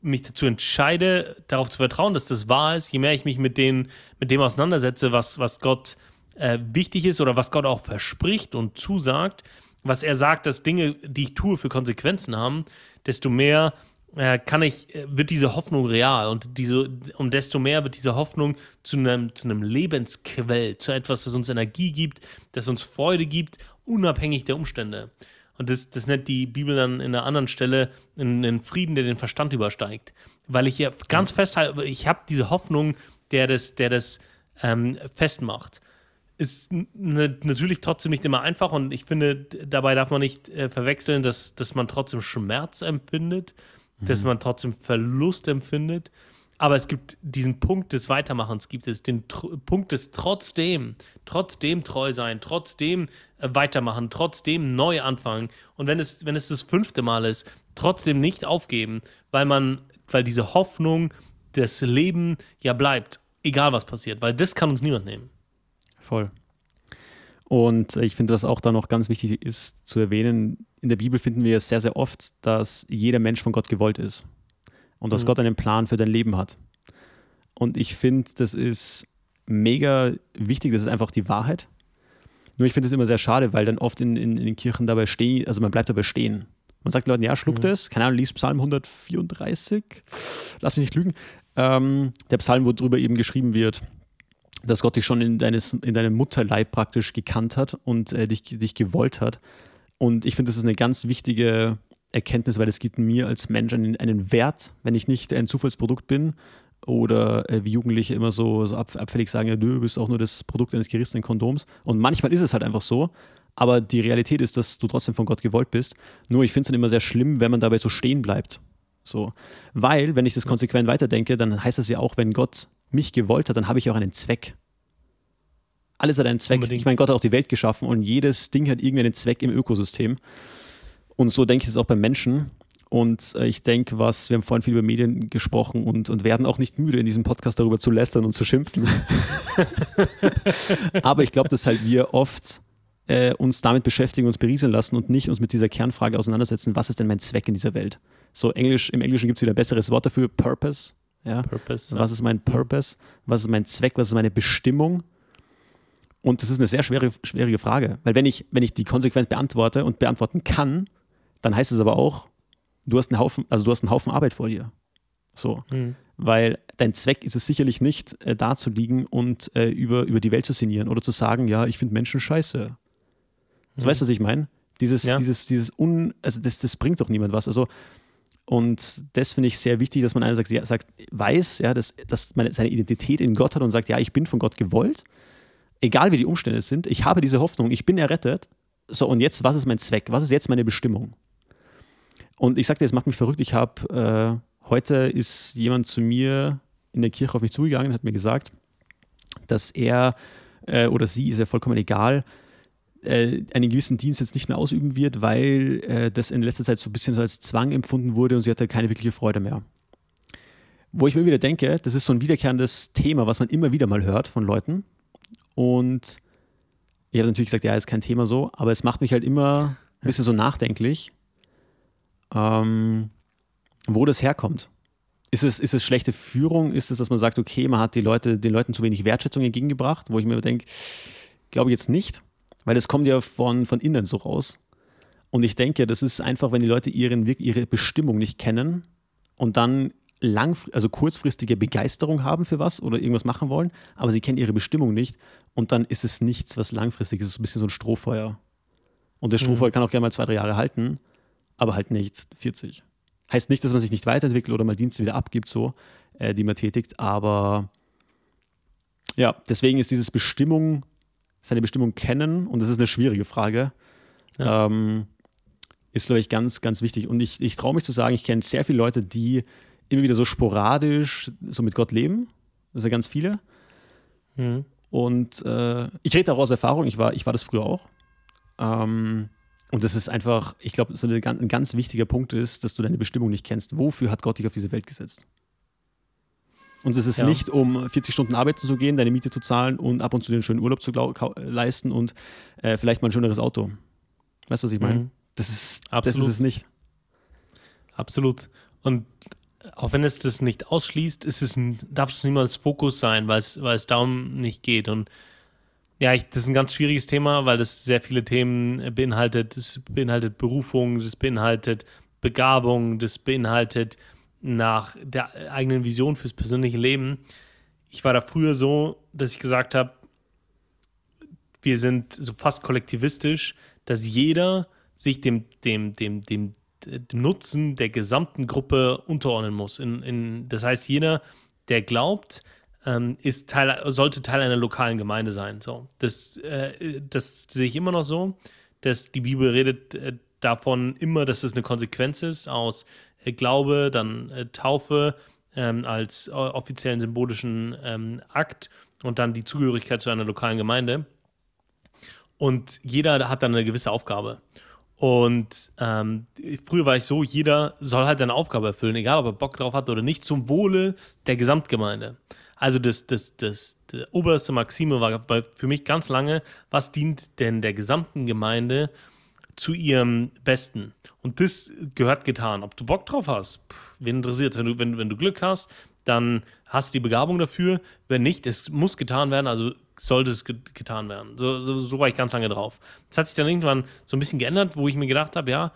mich dazu entscheide, darauf zu vertrauen, dass das wahr ist, je mehr ich mich mit, den, mit dem auseinandersetze, was, was Gott äh, wichtig ist oder was Gott auch verspricht und zusagt, was er sagt, dass Dinge, die ich tue, für Konsequenzen haben, desto mehr äh, kann ich, äh, wird diese Hoffnung real und diese, und desto mehr wird diese Hoffnung zu einem, zu einem Lebensquell, zu etwas, das uns Energie gibt, das uns Freude gibt, unabhängig der Umstände. Und das, das nennt die Bibel dann in einer anderen Stelle einen Frieden, der den Verstand übersteigt. Weil ich ja ganz festhalte, ich habe diese Hoffnung, der das, der das ähm, festmacht ist ne, natürlich trotzdem nicht immer einfach und ich finde, dabei darf man nicht äh, verwechseln, dass, dass man trotzdem Schmerz empfindet, mhm. dass man trotzdem Verlust empfindet. Aber es gibt diesen Punkt des Weitermachens, gibt es den Tr Punkt des trotzdem, trotzdem treu sein, trotzdem äh, weitermachen, trotzdem neu anfangen. Und wenn es, wenn es das fünfte Mal ist, trotzdem nicht aufgeben, weil man, weil diese Hoffnung, das Leben ja bleibt, egal was passiert, weil das kann uns niemand nehmen. Voll. Und ich finde, was auch da noch ganz wichtig ist zu erwähnen, in der Bibel finden wir sehr, sehr oft, dass jeder Mensch von Gott gewollt ist und dass mhm. Gott einen Plan für dein Leben hat. Und ich finde, das ist mega wichtig, das ist einfach die Wahrheit. Nur ich finde es immer sehr schade, weil dann oft in, in, in, den Kirchen dabei stehen, also man bleibt dabei stehen. Man sagt Leuten, ja, schluck mhm. das, keine Ahnung, liest Psalm 134, lass mich nicht lügen. Ähm, der Psalm, wo drüber eben geschrieben wird, dass Gott dich schon in, deines, in deinem Mutterleib praktisch gekannt hat und äh, dich, dich gewollt hat. Und ich finde, das ist eine ganz wichtige Erkenntnis, weil es gibt mir als Mensch einen, einen Wert, wenn ich nicht ein Zufallsprodukt bin oder äh, wie Jugendliche immer so, so ab, abfällig sagen, ja, du bist auch nur das Produkt eines gerissenen Kondoms. Und manchmal ist es halt einfach so, aber die Realität ist, dass du trotzdem von Gott gewollt bist. Nur ich finde es dann immer sehr schlimm, wenn man dabei so stehen bleibt. So. Weil, wenn ich das konsequent weiterdenke, dann heißt das ja auch, wenn Gott mich gewollt hat, dann habe ich auch einen Zweck. Alles hat einen Zweck. Unbedingt. Ich meine, Gott hat auch die Welt geschaffen und jedes Ding hat irgendeinen Zweck im Ökosystem. Und so denke ich es auch beim Menschen. Und äh, ich denke, was, wir haben vorhin viel über Medien gesprochen und, und werden auch nicht müde, in diesem Podcast darüber zu lästern und zu schimpfen. Aber ich glaube, dass halt wir oft äh, uns damit beschäftigen, uns berieseln lassen und nicht uns mit dieser Kernfrage auseinandersetzen, was ist denn mein Zweck in dieser Welt? So, Englisch, im Englischen gibt es wieder ein besseres Wort dafür, Purpose. Ja? Purpose. Was ist mein Purpose? Was ist mein Zweck? Was ist meine Bestimmung? Und das ist eine sehr schwere, schwierige Frage, weil wenn ich, wenn ich die konsequent beantworte und beantworten kann, dann heißt es aber auch, du hast einen Haufen, also du hast einen Haufen Arbeit vor dir. So. Mhm. Weil dein Zweck ist es sicherlich nicht, äh, da zu liegen und äh, über, über die Welt zu sinnieren oder zu sagen, ja, ich finde Menschen scheiße. So, mhm. Weißt du, was ich meine? Dieses, ja. dieses, dieses Un, also das, das bringt doch niemand was. Also, und das finde ich sehr wichtig, dass man einerseits sagt, sagt weiß, ja, dass, dass man seine Identität in Gott hat und sagt, ja, ich bin von Gott gewollt, egal wie die Umstände sind, ich habe diese Hoffnung, ich bin errettet. So, und jetzt, was ist mein Zweck? Was ist jetzt meine Bestimmung? Und ich sagte, es macht mich verrückt. Ich habe, äh, heute ist jemand zu mir in der Kirche auf mich zugegangen und hat mir gesagt, dass er äh, oder sie, ist ja vollkommen egal, äh, einen gewissen Dienst jetzt nicht mehr ausüben wird, weil äh, das in letzter Zeit so ein bisschen so als Zwang empfunden wurde und sie hatte keine wirkliche Freude mehr. Wo ich mir wieder denke, das ist so ein wiederkehrendes Thema, was man immer wieder mal hört von Leuten. Und ich habe natürlich gesagt, ja, ist kein Thema so, aber es macht mich halt immer ein bisschen so nachdenklich, ähm, wo das herkommt. Ist es, ist es schlechte Führung? Ist es, dass man sagt, okay, man hat die Leute, den Leuten zu wenig Wertschätzung entgegengebracht? Wo ich mir denke, glaube ich jetzt nicht, weil das kommt ja von, von innen so raus. Und ich denke, das ist einfach, wenn die Leute ihren, ihre Bestimmung nicht kennen und dann lang, also kurzfristige Begeisterung haben für was oder irgendwas machen wollen, aber sie kennen ihre Bestimmung nicht und dann ist es nichts, was langfristig ist. Es ist ein bisschen so ein Strohfeuer. Und das Strohfeuer mhm. kann auch gerne mal zwei, drei Jahre halten, aber halt nicht 40. Heißt nicht, dass man sich nicht weiterentwickelt oder mal Dienste wieder abgibt, so, äh, die man tätigt, aber ja, deswegen ist dieses Bestimmung, seine Bestimmung kennen, und das ist eine schwierige Frage, ja. ähm, ist, glaube ich, ganz, ganz wichtig. Und ich, ich traue mich zu sagen, ich kenne sehr viele Leute, die immer wieder so sporadisch so mit Gott leben. Das sind ja ganz viele. Mhm. Und äh, ich rede auch aus Erfahrung, ich war, ich war das früher auch. Ähm, und das ist einfach, ich glaube, so ein ganz wichtiger Punkt ist, dass du deine Bestimmung nicht kennst. Wofür hat Gott dich auf diese Welt gesetzt? Und es ist ja. nicht, um 40 Stunden arbeiten zu gehen, deine Miete zu zahlen und ab und zu den schönen Urlaub zu leisten und äh, vielleicht mal ein schöneres Auto. Weißt du, was ich meine? Mhm. Das, ist, Absolut. das ist es nicht. Absolut. Und auch wenn es das nicht ausschließt, ist es, darf es niemals Fokus sein, weil es, weil es darum nicht geht. Und ja, ich, das ist ein ganz schwieriges Thema, weil das sehr viele Themen beinhaltet. Das beinhaltet Berufung, das beinhaltet Begabung, das beinhaltet nach der eigenen Vision fürs persönliche Leben. Ich war da früher so, dass ich gesagt habe, wir sind so fast kollektivistisch, dass jeder sich dem, dem, dem, dem, dem Nutzen der gesamten Gruppe unterordnen muss. In, in, das heißt, jeder, der glaubt, ähm, ist Teil, sollte Teil einer lokalen Gemeinde sein. So, das, äh, das sehe ich immer noch so, dass die Bibel redet äh, davon immer, dass es eine Konsequenz ist aus Glaube, dann äh, Taufe ähm, als offiziellen symbolischen ähm, Akt und dann die Zugehörigkeit zu einer lokalen Gemeinde. Und jeder hat dann eine gewisse Aufgabe. Und ähm, früher war ich so, jeder soll halt seine Aufgabe erfüllen, egal ob er Bock drauf hat oder nicht, zum Wohle der Gesamtgemeinde. Also das, das, das, das oberste Maxime war für mich ganz lange, was dient denn der gesamten Gemeinde zu ihrem Besten? Und das gehört getan. Ob du Bock drauf hast, pff, wen interessiert wenn du, wenn, wenn du Glück hast, dann hast du die Begabung dafür. Wenn nicht, es muss getan werden, also sollte es getan werden. So, so, so war ich ganz lange drauf. Das hat sich dann irgendwann so ein bisschen geändert, wo ich mir gedacht habe, ja,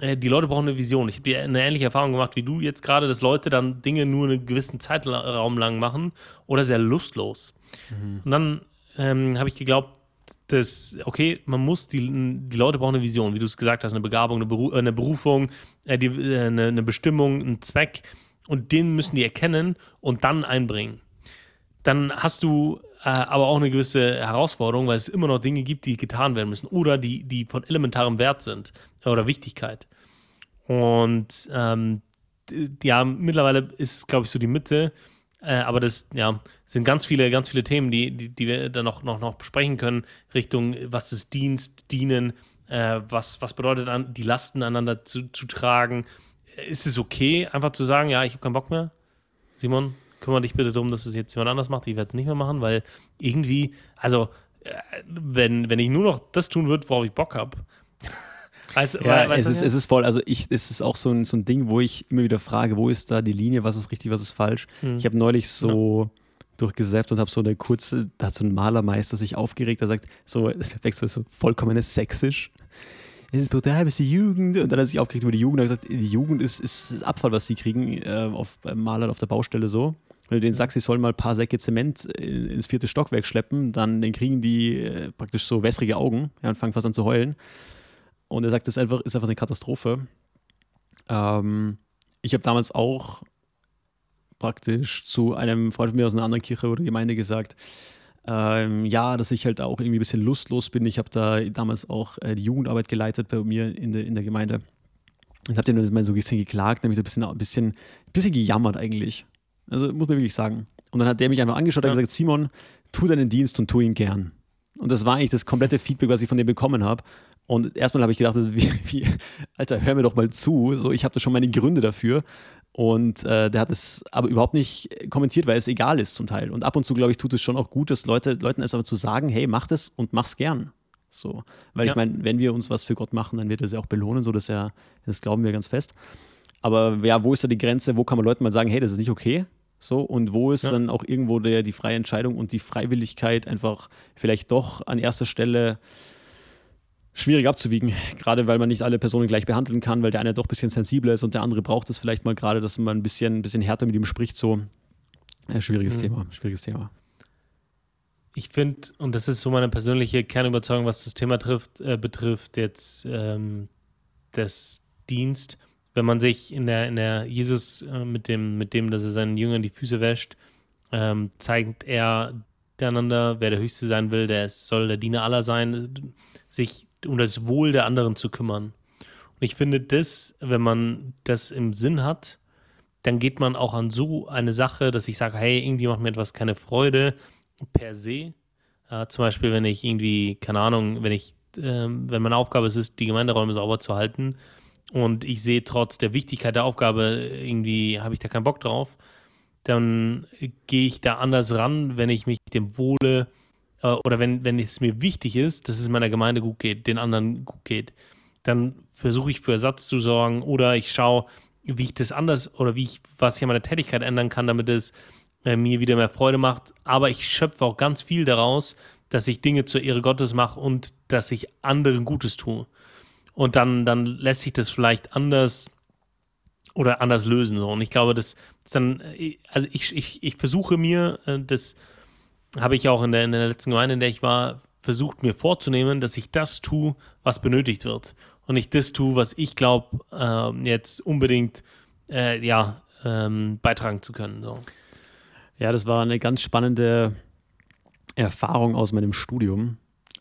äh, die Leute brauchen eine Vision. Ich habe eine ähnliche Erfahrung gemacht wie du jetzt gerade, dass Leute dann Dinge nur einen gewissen Zeitraum lang machen oder sehr lustlos. Mhm. Und dann ähm, habe ich geglaubt, dass, okay, man muss, die, die Leute brauchen eine Vision, wie du es gesagt hast, eine Begabung, eine, Beru eine Berufung, äh, die, äh, eine, eine, Bestimmung, einen Zweck. und den müssen die erkennen und dann einbringen. Dann hast du äh, aber auch eine gewisse Herausforderung, weil es immer noch Dinge gibt, die getan werden müssen oder die, die von elementarem Wert sind oder Wichtigkeit. Und ähm, ja, mittlerweile ist es, glaube ich, so die Mitte. Äh, aber das ja, sind ganz viele, ganz viele Themen, die, die, die wir dann noch, noch, noch besprechen können, Richtung, was ist Dienst, Dienen, äh, was, was bedeutet an, die Lasten aneinander zu, zu tragen. Ist es okay, einfach zu sagen, ja, ich habe keinen Bock mehr? Simon, kümmere dich bitte darum, dass es jetzt jemand anders macht. Ich werde es nicht mehr machen, weil irgendwie, also, äh, wenn, wenn ich nur noch das tun würde, worauf ich Bock habe, Also, ja, es, ist, es ist voll, also ich, es ist auch so ein, so ein Ding, wo ich immer wieder frage, wo ist da die Linie, was ist richtig, was ist falsch. Hm. Ich habe neulich so ja. Durchgesäppt und habe so eine kurze, da hat so ein Malermeister sich aufgeregt, der sagt, so, es perfekt, so, so vollkommen sächsisch. Es ist brutal, bis die Jugend. Und dann hat er sich aufgeregt über die Jugend und gesagt, die Jugend ist, ist, ist Abfall, was sie kriegen, äh, auf, beim Malern auf der Baustelle so. Wenn du denen sagst, sie sollen mal ein paar Säcke Zement ins vierte Stockwerk schleppen, dann, dann kriegen die äh, praktisch so wässrige Augen ja, und fangen fast an zu heulen. Und er sagt, das ist einfach, ist einfach eine Katastrophe. Ähm, ich habe damals auch praktisch zu einem Freund von mir aus einer anderen Kirche oder Gemeinde gesagt, ähm, ja, dass ich halt auch irgendwie ein bisschen lustlos bin. Ich habe da damals auch äh, die Jugendarbeit geleitet bei mir in, de, in der Gemeinde. Und habe dann mal so ein bisschen geklagt, nämlich ein bisschen, ein bisschen, ein bisschen gejammert eigentlich. Also muss man wirklich sagen. Und dann hat der mich einfach angeschaut und gesagt, Simon, tu deinen Dienst und tu ihn gern. Und das war eigentlich das komplette Feedback, was ich von dem bekommen habe. Und erstmal habe ich gedacht, wie, wie, Alter, hör mir doch mal zu. So, ich habe da schon meine Gründe dafür. Und äh, der hat es aber überhaupt nicht kommentiert, weil es egal ist zum Teil. Und ab und zu, glaube ich, tut es schon auch gut, dass Leute, Leuten es aber zu sagen, hey, mach das und mach's gern. So. Weil ja. ich meine, wenn wir uns was für Gott machen, dann wird er es ja auch belohnen, so dass er, das glauben wir ganz fest. Aber ja, wo ist da die Grenze? Wo kann man Leuten mal sagen, hey, das ist nicht okay? So, und wo ist ja. dann auch irgendwo der, die freie Entscheidung und die Freiwilligkeit einfach vielleicht doch an erster Stelle schwierig abzuwiegen, gerade weil man nicht alle Personen gleich behandeln kann, weil der eine doch ein bisschen sensibler ist und der andere braucht es vielleicht mal gerade, dass man ein bisschen, ein bisschen härter mit ihm spricht. So, äh, schwieriges mhm. Thema, schwieriges Thema. Ich finde, und das ist so meine persönliche Kernüberzeugung, was das Thema trifft, äh, betrifft, jetzt ähm, das Dienst, wenn man sich in der, in der Jesus äh, mit, dem, mit dem, dass er seinen Jüngern die Füße wäscht, ähm, zeigt er miteinander, wer der Höchste sein will, der soll der Diener aller sein, sich um das Wohl der anderen zu kümmern. Und ich finde das, wenn man das im Sinn hat, dann geht man auch an so eine Sache, dass ich sage, hey, irgendwie macht mir etwas keine Freude per se. Äh, zum Beispiel, wenn ich irgendwie, keine Ahnung, wenn ich, äh, wenn meine Aufgabe ist, ist, die Gemeinderäume sauber zu halten und ich sehe trotz der Wichtigkeit der Aufgabe, irgendwie habe ich da keinen Bock drauf, dann gehe ich da anders ran, wenn ich mich dem Wohle oder wenn, wenn es mir wichtig ist, dass es meiner Gemeinde gut geht, den anderen gut geht, dann versuche ich für Ersatz zu sorgen oder ich schaue, wie ich das anders oder wie ich, was ich an meiner Tätigkeit ändern kann, damit es äh, mir wieder mehr Freude macht. Aber ich schöpfe auch ganz viel daraus, dass ich Dinge zur Ehre Gottes mache und dass ich anderen Gutes tue. Und dann, dann lässt sich das vielleicht anders oder anders lösen. So. Und ich glaube, dass, dass dann, äh, also ich, ich, ich versuche mir äh, das habe ich auch in der, in der letzten Gemeinde, in der ich war, versucht mir vorzunehmen, dass ich das tue, was benötigt wird. Und nicht das tue, was ich glaube, äh, jetzt unbedingt äh, ja, ähm, beitragen zu können. So. Ja, das war eine ganz spannende Erfahrung aus meinem Studium,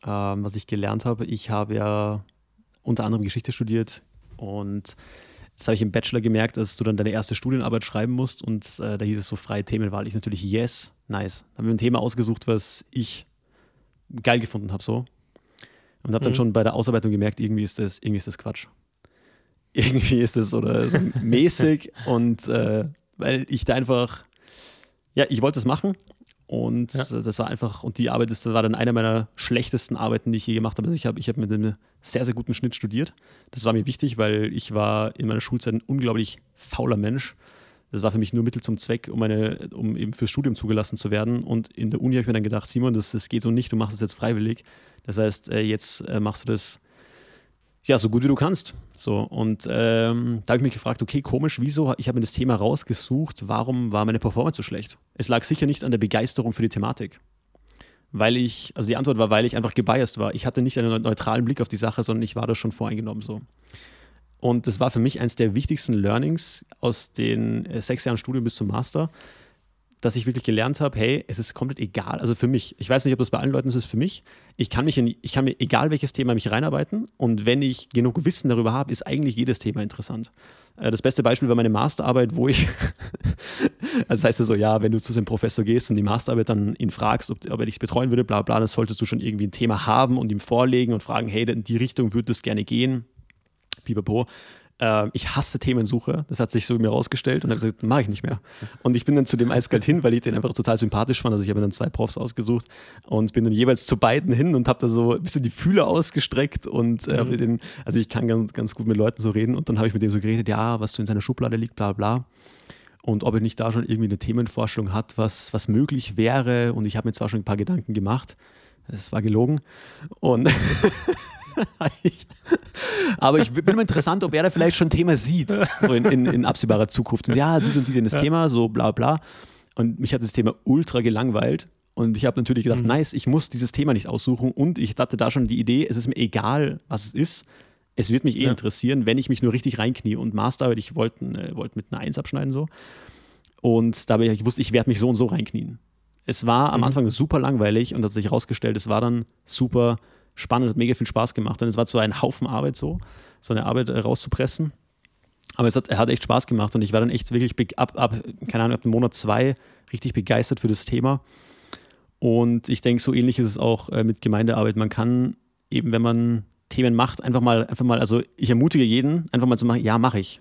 ähm, was ich gelernt habe. Ich habe ja unter anderem Geschichte studiert und das habe ich im Bachelor gemerkt, dass du dann deine erste Studienarbeit schreiben musst und äh, da hieß es so freie Themenwahl. Ich natürlich, yes, nice. Dann habe mir ein Thema ausgesucht, was ich geil gefunden habe so und habe dann mhm. schon bei der Ausarbeitung gemerkt, irgendwie ist das, irgendwie ist das Quatsch. Irgendwie ist das oder so mäßig und äh, weil ich da einfach, ja, ich wollte es machen und ja. das war einfach, und die Arbeit ist, war dann eine meiner schlechtesten Arbeiten, die ich je gemacht habe. Also ich habe ich hab mit einem sehr, sehr guten Schnitt studiert. Das war mir wichtig, weil ich war in meiner Schulzeit ein unglaublich fauler Mensch. Das war für mich nur Mittel zum Zweck, um, eine, um eben fürs Studium zugelassen zu werden. Und in der Uni habe ich mir dann gedacht, Simon, das, das geht so nicht, du machst es jetzt freiwillig. Das heißt, äh, jetzt äh, machst du das ja, so gut wie du kannst. So, und ähm, da habe ich mich gefragt, okay, komisch, wieso? Ich habe mir das Thema rausgesucht, warum war meine Performance so schlecht? Es lag sicher nicht an der Begeisterung für die Thematik. Weil ich, also die Antwort war, weil ich einfach gebiased war. Ich hatte nicht einen neutralen Blick auf die Sache, sondern ich war da schon voreingenommen so. Und das war für mich eines der wichtigsten Learnings aus den äh, sechs Jahren Studium bis zum Master, dass ich wirklich gelernt habe, hey, es ist komplett egal, also für mich, ich weiß nicht, ob das bei allen Leuten so ist, für mich, ich kann mich in, ich kann mir egal welches Thema mich reinarbeiten und wenn ich genug Wissen darüber habe, ist eigentlich jedes Thema interessant. Äh, das beste Beispiel war meine Masterarbeit, wo ich, also das heißt ja so, ja, wenn du zu einem Professor gehst und die Masterarbeit dann ihn fragst, ob, ob er dich betreuen würde, bla bla, dann solltest du schon irgendwie ein Thema haben und ihm vorlegen und fragen, hey, in die Richtung würde es gerne gehen, pipapo. Äh, ich hasse Themensuche. Das hat sich so mir rausgestellt und habe gesagt, mache ich nicht mehr. Und ich bin dann zu dem eiskalt hin, weil ich den einfach total sympathisch fand. Also ich habe dann zwei Profs ausgesucht und bin dann jeweils zu beiden hin und habe da so ein bisschen die Fühler ausgestreckt und äh, mhm. den, also ich kann ganz, ganz gut mit Leuten so reden und dann habe ich mit dem so geredet, ja, was so in seiner Schublade liegt, bla bla und ob er nicht da schon irgendwie eine Themenvorstellung hat, was, was möglich wäre. Und ich habe mir zwar schon ein paar Gedanken gemacht, es war gelogen. Und Aber ich bin mal interessant, ob er da vielleicht schon ein Thema sieht, so in, in, in absehbarer Zukunft. Und ja, dies und dies das ja. Thema, so bla bla. Und mich hat das Thema ultra gelangweilt. Und ich habe natürlich gedacht, mhm. nice, ich muss dieses Thema nicht aussuchen. Und ich hatte da schon die Idee, es ist mir egal, was es ist. Es wird mich eh ja. interessieren, wenn ich mich nur richtig reinknie. Und Masterarbeit, ich wollte äh, wollt mit einer Eins abschneiden so. Und da habe ich gewusst, ich werde mich so und so reinknien. Es war am mhm. Anfang super langweilig und hat sich herausgestellt, es war dann super spannend, hat mega viel Spaß gemacht. Und es war so ein Haufen Arbeit so, so eine Arbeit äh, rauszupressen. Aber es hat, er hat echt Spaß gemacht und ich war dann echt wirklich ab, ab, keine Ahnung, ab dem Monat zwei richtig begeistert für das Thema. Und ich denke, so ähnlich ist es auch äh, mit Gemeindearbeit. Man kann eben, wenn man Themen macht, einfach mal, einfach mal, also ich ermutige jeden, einfach mal zu machen, ja, mache ich.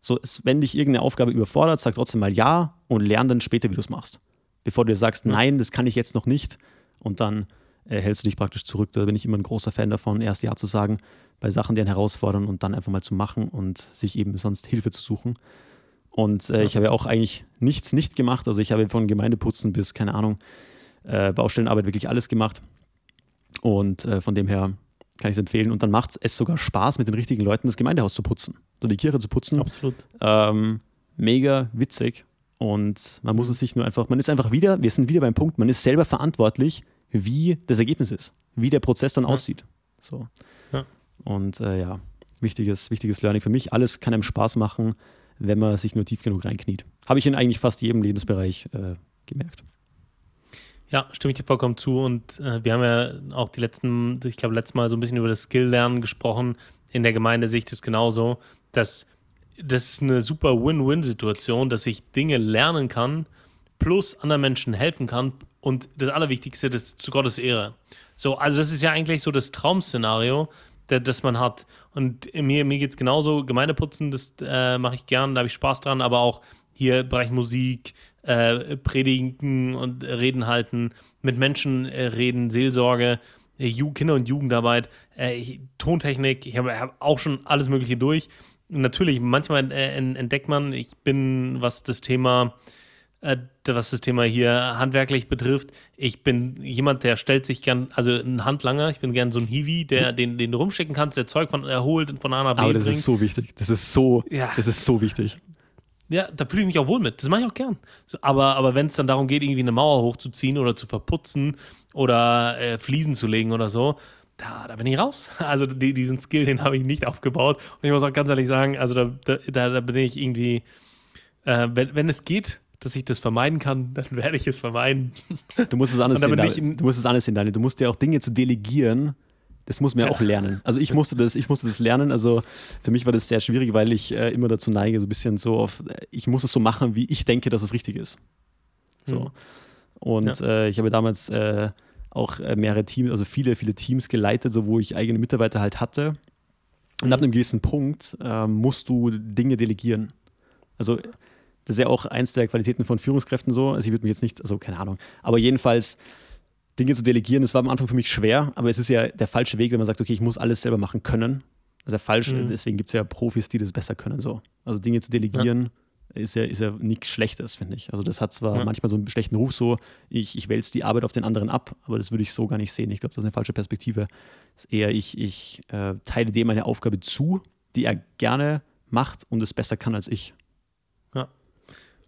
So, wenn dich irgendeine Aufgabe überfordert, sag trotzdem mal ja und lern dann später, wie du es machst. Bevor du dir sagst, nein, das kann ich jetzt noch nicht und dann hältst du dich praktisch zurück. Da bin ich immer ein großer Fan davon, erst Ja zu sagen bei Sachen, die einen herausfordern und dann einfach mal zu machen und sich eben sonst Hilfe zu suchen. Und äh, ich habe ja auch eigentlich nichts nicht gemacht. Also ich habe von Gemeindeputzen bis, keine Ahnung, äh, Baustellenarbeit wirklich alles gemacht. Und äh, von dem her kann ich es empfehlen. Und dann macht es sogar Spaß, mit den richtigen Leuten das Gemeindehaus zu putzen. So die Kirche zu putzen. Absolut. Ähm, mega witzig. Und man muss es sich nur einfach, man ist einfach wieder, wir sind wieder beim Punkt, man ist selber verantwortlich wie das Ergebnis ist, wie der Prozess dann ja. aussieht. So. Ja. Und äh, ja, wichtiges, wichtiges Learning für mich. Alles kann einem Spaß machen, wenn man sich nur tief genug reinkniet. Habe ich in eigentlich fast jedem Lebensbereich äh, gemerkt. Ja, stimme ich dir vollkommen zu. Und äh, wir haben ja auch die letzten, ich glaube, letztes Mal so ein bisschen über das Skill-Lernen gesprochen. In der Gemeinde sehe ich das genauso, dass das ist eine super Win-Win-Situation, dass ich Dinge lernen kann, plus anderen Menschen helfen kann, und das Allerwichtigste, das zu Gottes Ehre. So, also das ist ja eigentlich so das Traum-Szenario, das, man hat. Und mir, mir geht es genauso. Gemeindeputzen, das äh, mache ich gern, da habe ich Spaß dran, aber auch hier Bereich Musik, äh, Predigen und Reden halten, mit Menschen äh, reden, Seelsorge, Kinder- und Jugendarbeit, äh, Tontechnik, ich habe hab auch schon alles Mögliche durch. natürlich, manchmal äh, entdeckt man, ich bin, was das Thema was das Thema hier handwerklich betrifft. Ich bin jemand, der stellt sich gern, also ein Handlanger, ich bin gern so ein Hiwi, der, den, den du rumschicken kannst, der Zeug von erholt und von A nach B Aber das bringt. ist so wichtig. Das ist so, ja. das ist so wichtig. Ja, da fühle ich mich auch wohl mit. Das mache ich auch gern. Aber, aber wenn es dann darum geht, irgendwie eine Mauer hochzuziehen oder zu verputzen oder äh, Fliesen zu legen oder so, da, da bin ich raus. Also die, diesen Skill, den habe ich nicht aufgebaut. Und ich muss auch ganz ehrlich sagen, also da, da, da bin ich irgendwie, äh, wenn, wenn es geht, dass ich das vermeiden kann, dann werde ich es vermeiden. Du musst es anders sehen, Daniel. Du musst es anders sehen, Daniel. Du musst ja auch Dinge zu delegieren. Das muss man ja auch lernen. Also ich musste das, ich musste das lernen. Also für mich war das sehr schwierig, weil ich äh, immer dazu neige, so ein bisschen so auf, äh, ich muss es so machen, wie ich denke, dass es richtig ist. So. Mhm. Und ja. äh, ich habe damals äh, auch äh, mehrere Teams, also viele, viele Teams geleitet, so wo ich eigene Mitarbeiter halt hatte. Und mhm. ab einem gewissen Punkt äh, musst du Dinge delegieren. Also das ist ja auch eins der Qualitäten von Führungskräften so. Also ich würde mir jetzt nicht, also keine Ahnung. Aber jedenfalls, Dinge zu delegieren, das war am Anfang für mich schwer, aber es ist ja der falsche Weg, wenn man sagt, okay, ich muss alles selber machen können. Das ist ja falsch, mhm. deswegen gibt es ja Profis, die das besser können. So. Also Dinge zu delegieren ja. ist ja, ist ja nichts Schlechtes, finde ich. Also das hat zwar ja. manchmal so einen schlechten Ruf, so ich, ich wälze die Arbeit auf den anderen ab, aber das würde ich so gar nicht sehen. Ich glaube, das ist eine falsche Perspektive. Das ist eher, ich, ich äh, teile dem eine Aufgabe zu, die er gerne macht und es besser kann als ich.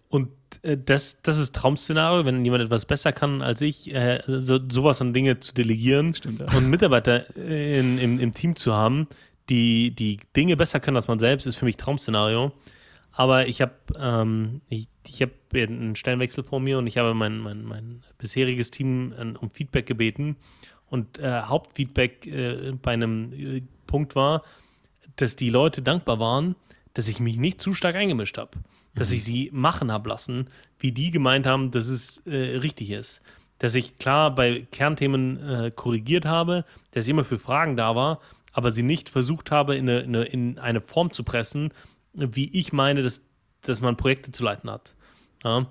Und äh, das, das ist Traum-Szenario, wenn jemand etwas besser kann als ich, äh, so, sowas an Dinge zu delegieren Stimmt, ja. und Mitarbeiter in, im, im Team zu haben, die, die Dinge besser können als man selbst, ist für mich Traum-Szenario. Aber ich habe ähm, ich, ich hab einen Stellenwechsel vor mir und ich habe mein, mein, mein bisheriges Team äh, um Feedback gebeten. Und äh, Hauptfeedback äh, bei einem äh, Punkt war, dass die Leute dankbar waren, dass ich mich nicht zu stark eingemischt habe. Dass ich sie machen habe lassen, wie die gemeint haben, dass es äh, richtig ist. Dass ich klar bei Kernthemen äh, korrigiert habe, dass ich immer für Fragen da war, aber sie nicht versucht habe, in eine, in eine, in eine Form zu pressen, wie ich meine, dass, dass man Projekte zu leiten hat. Ja?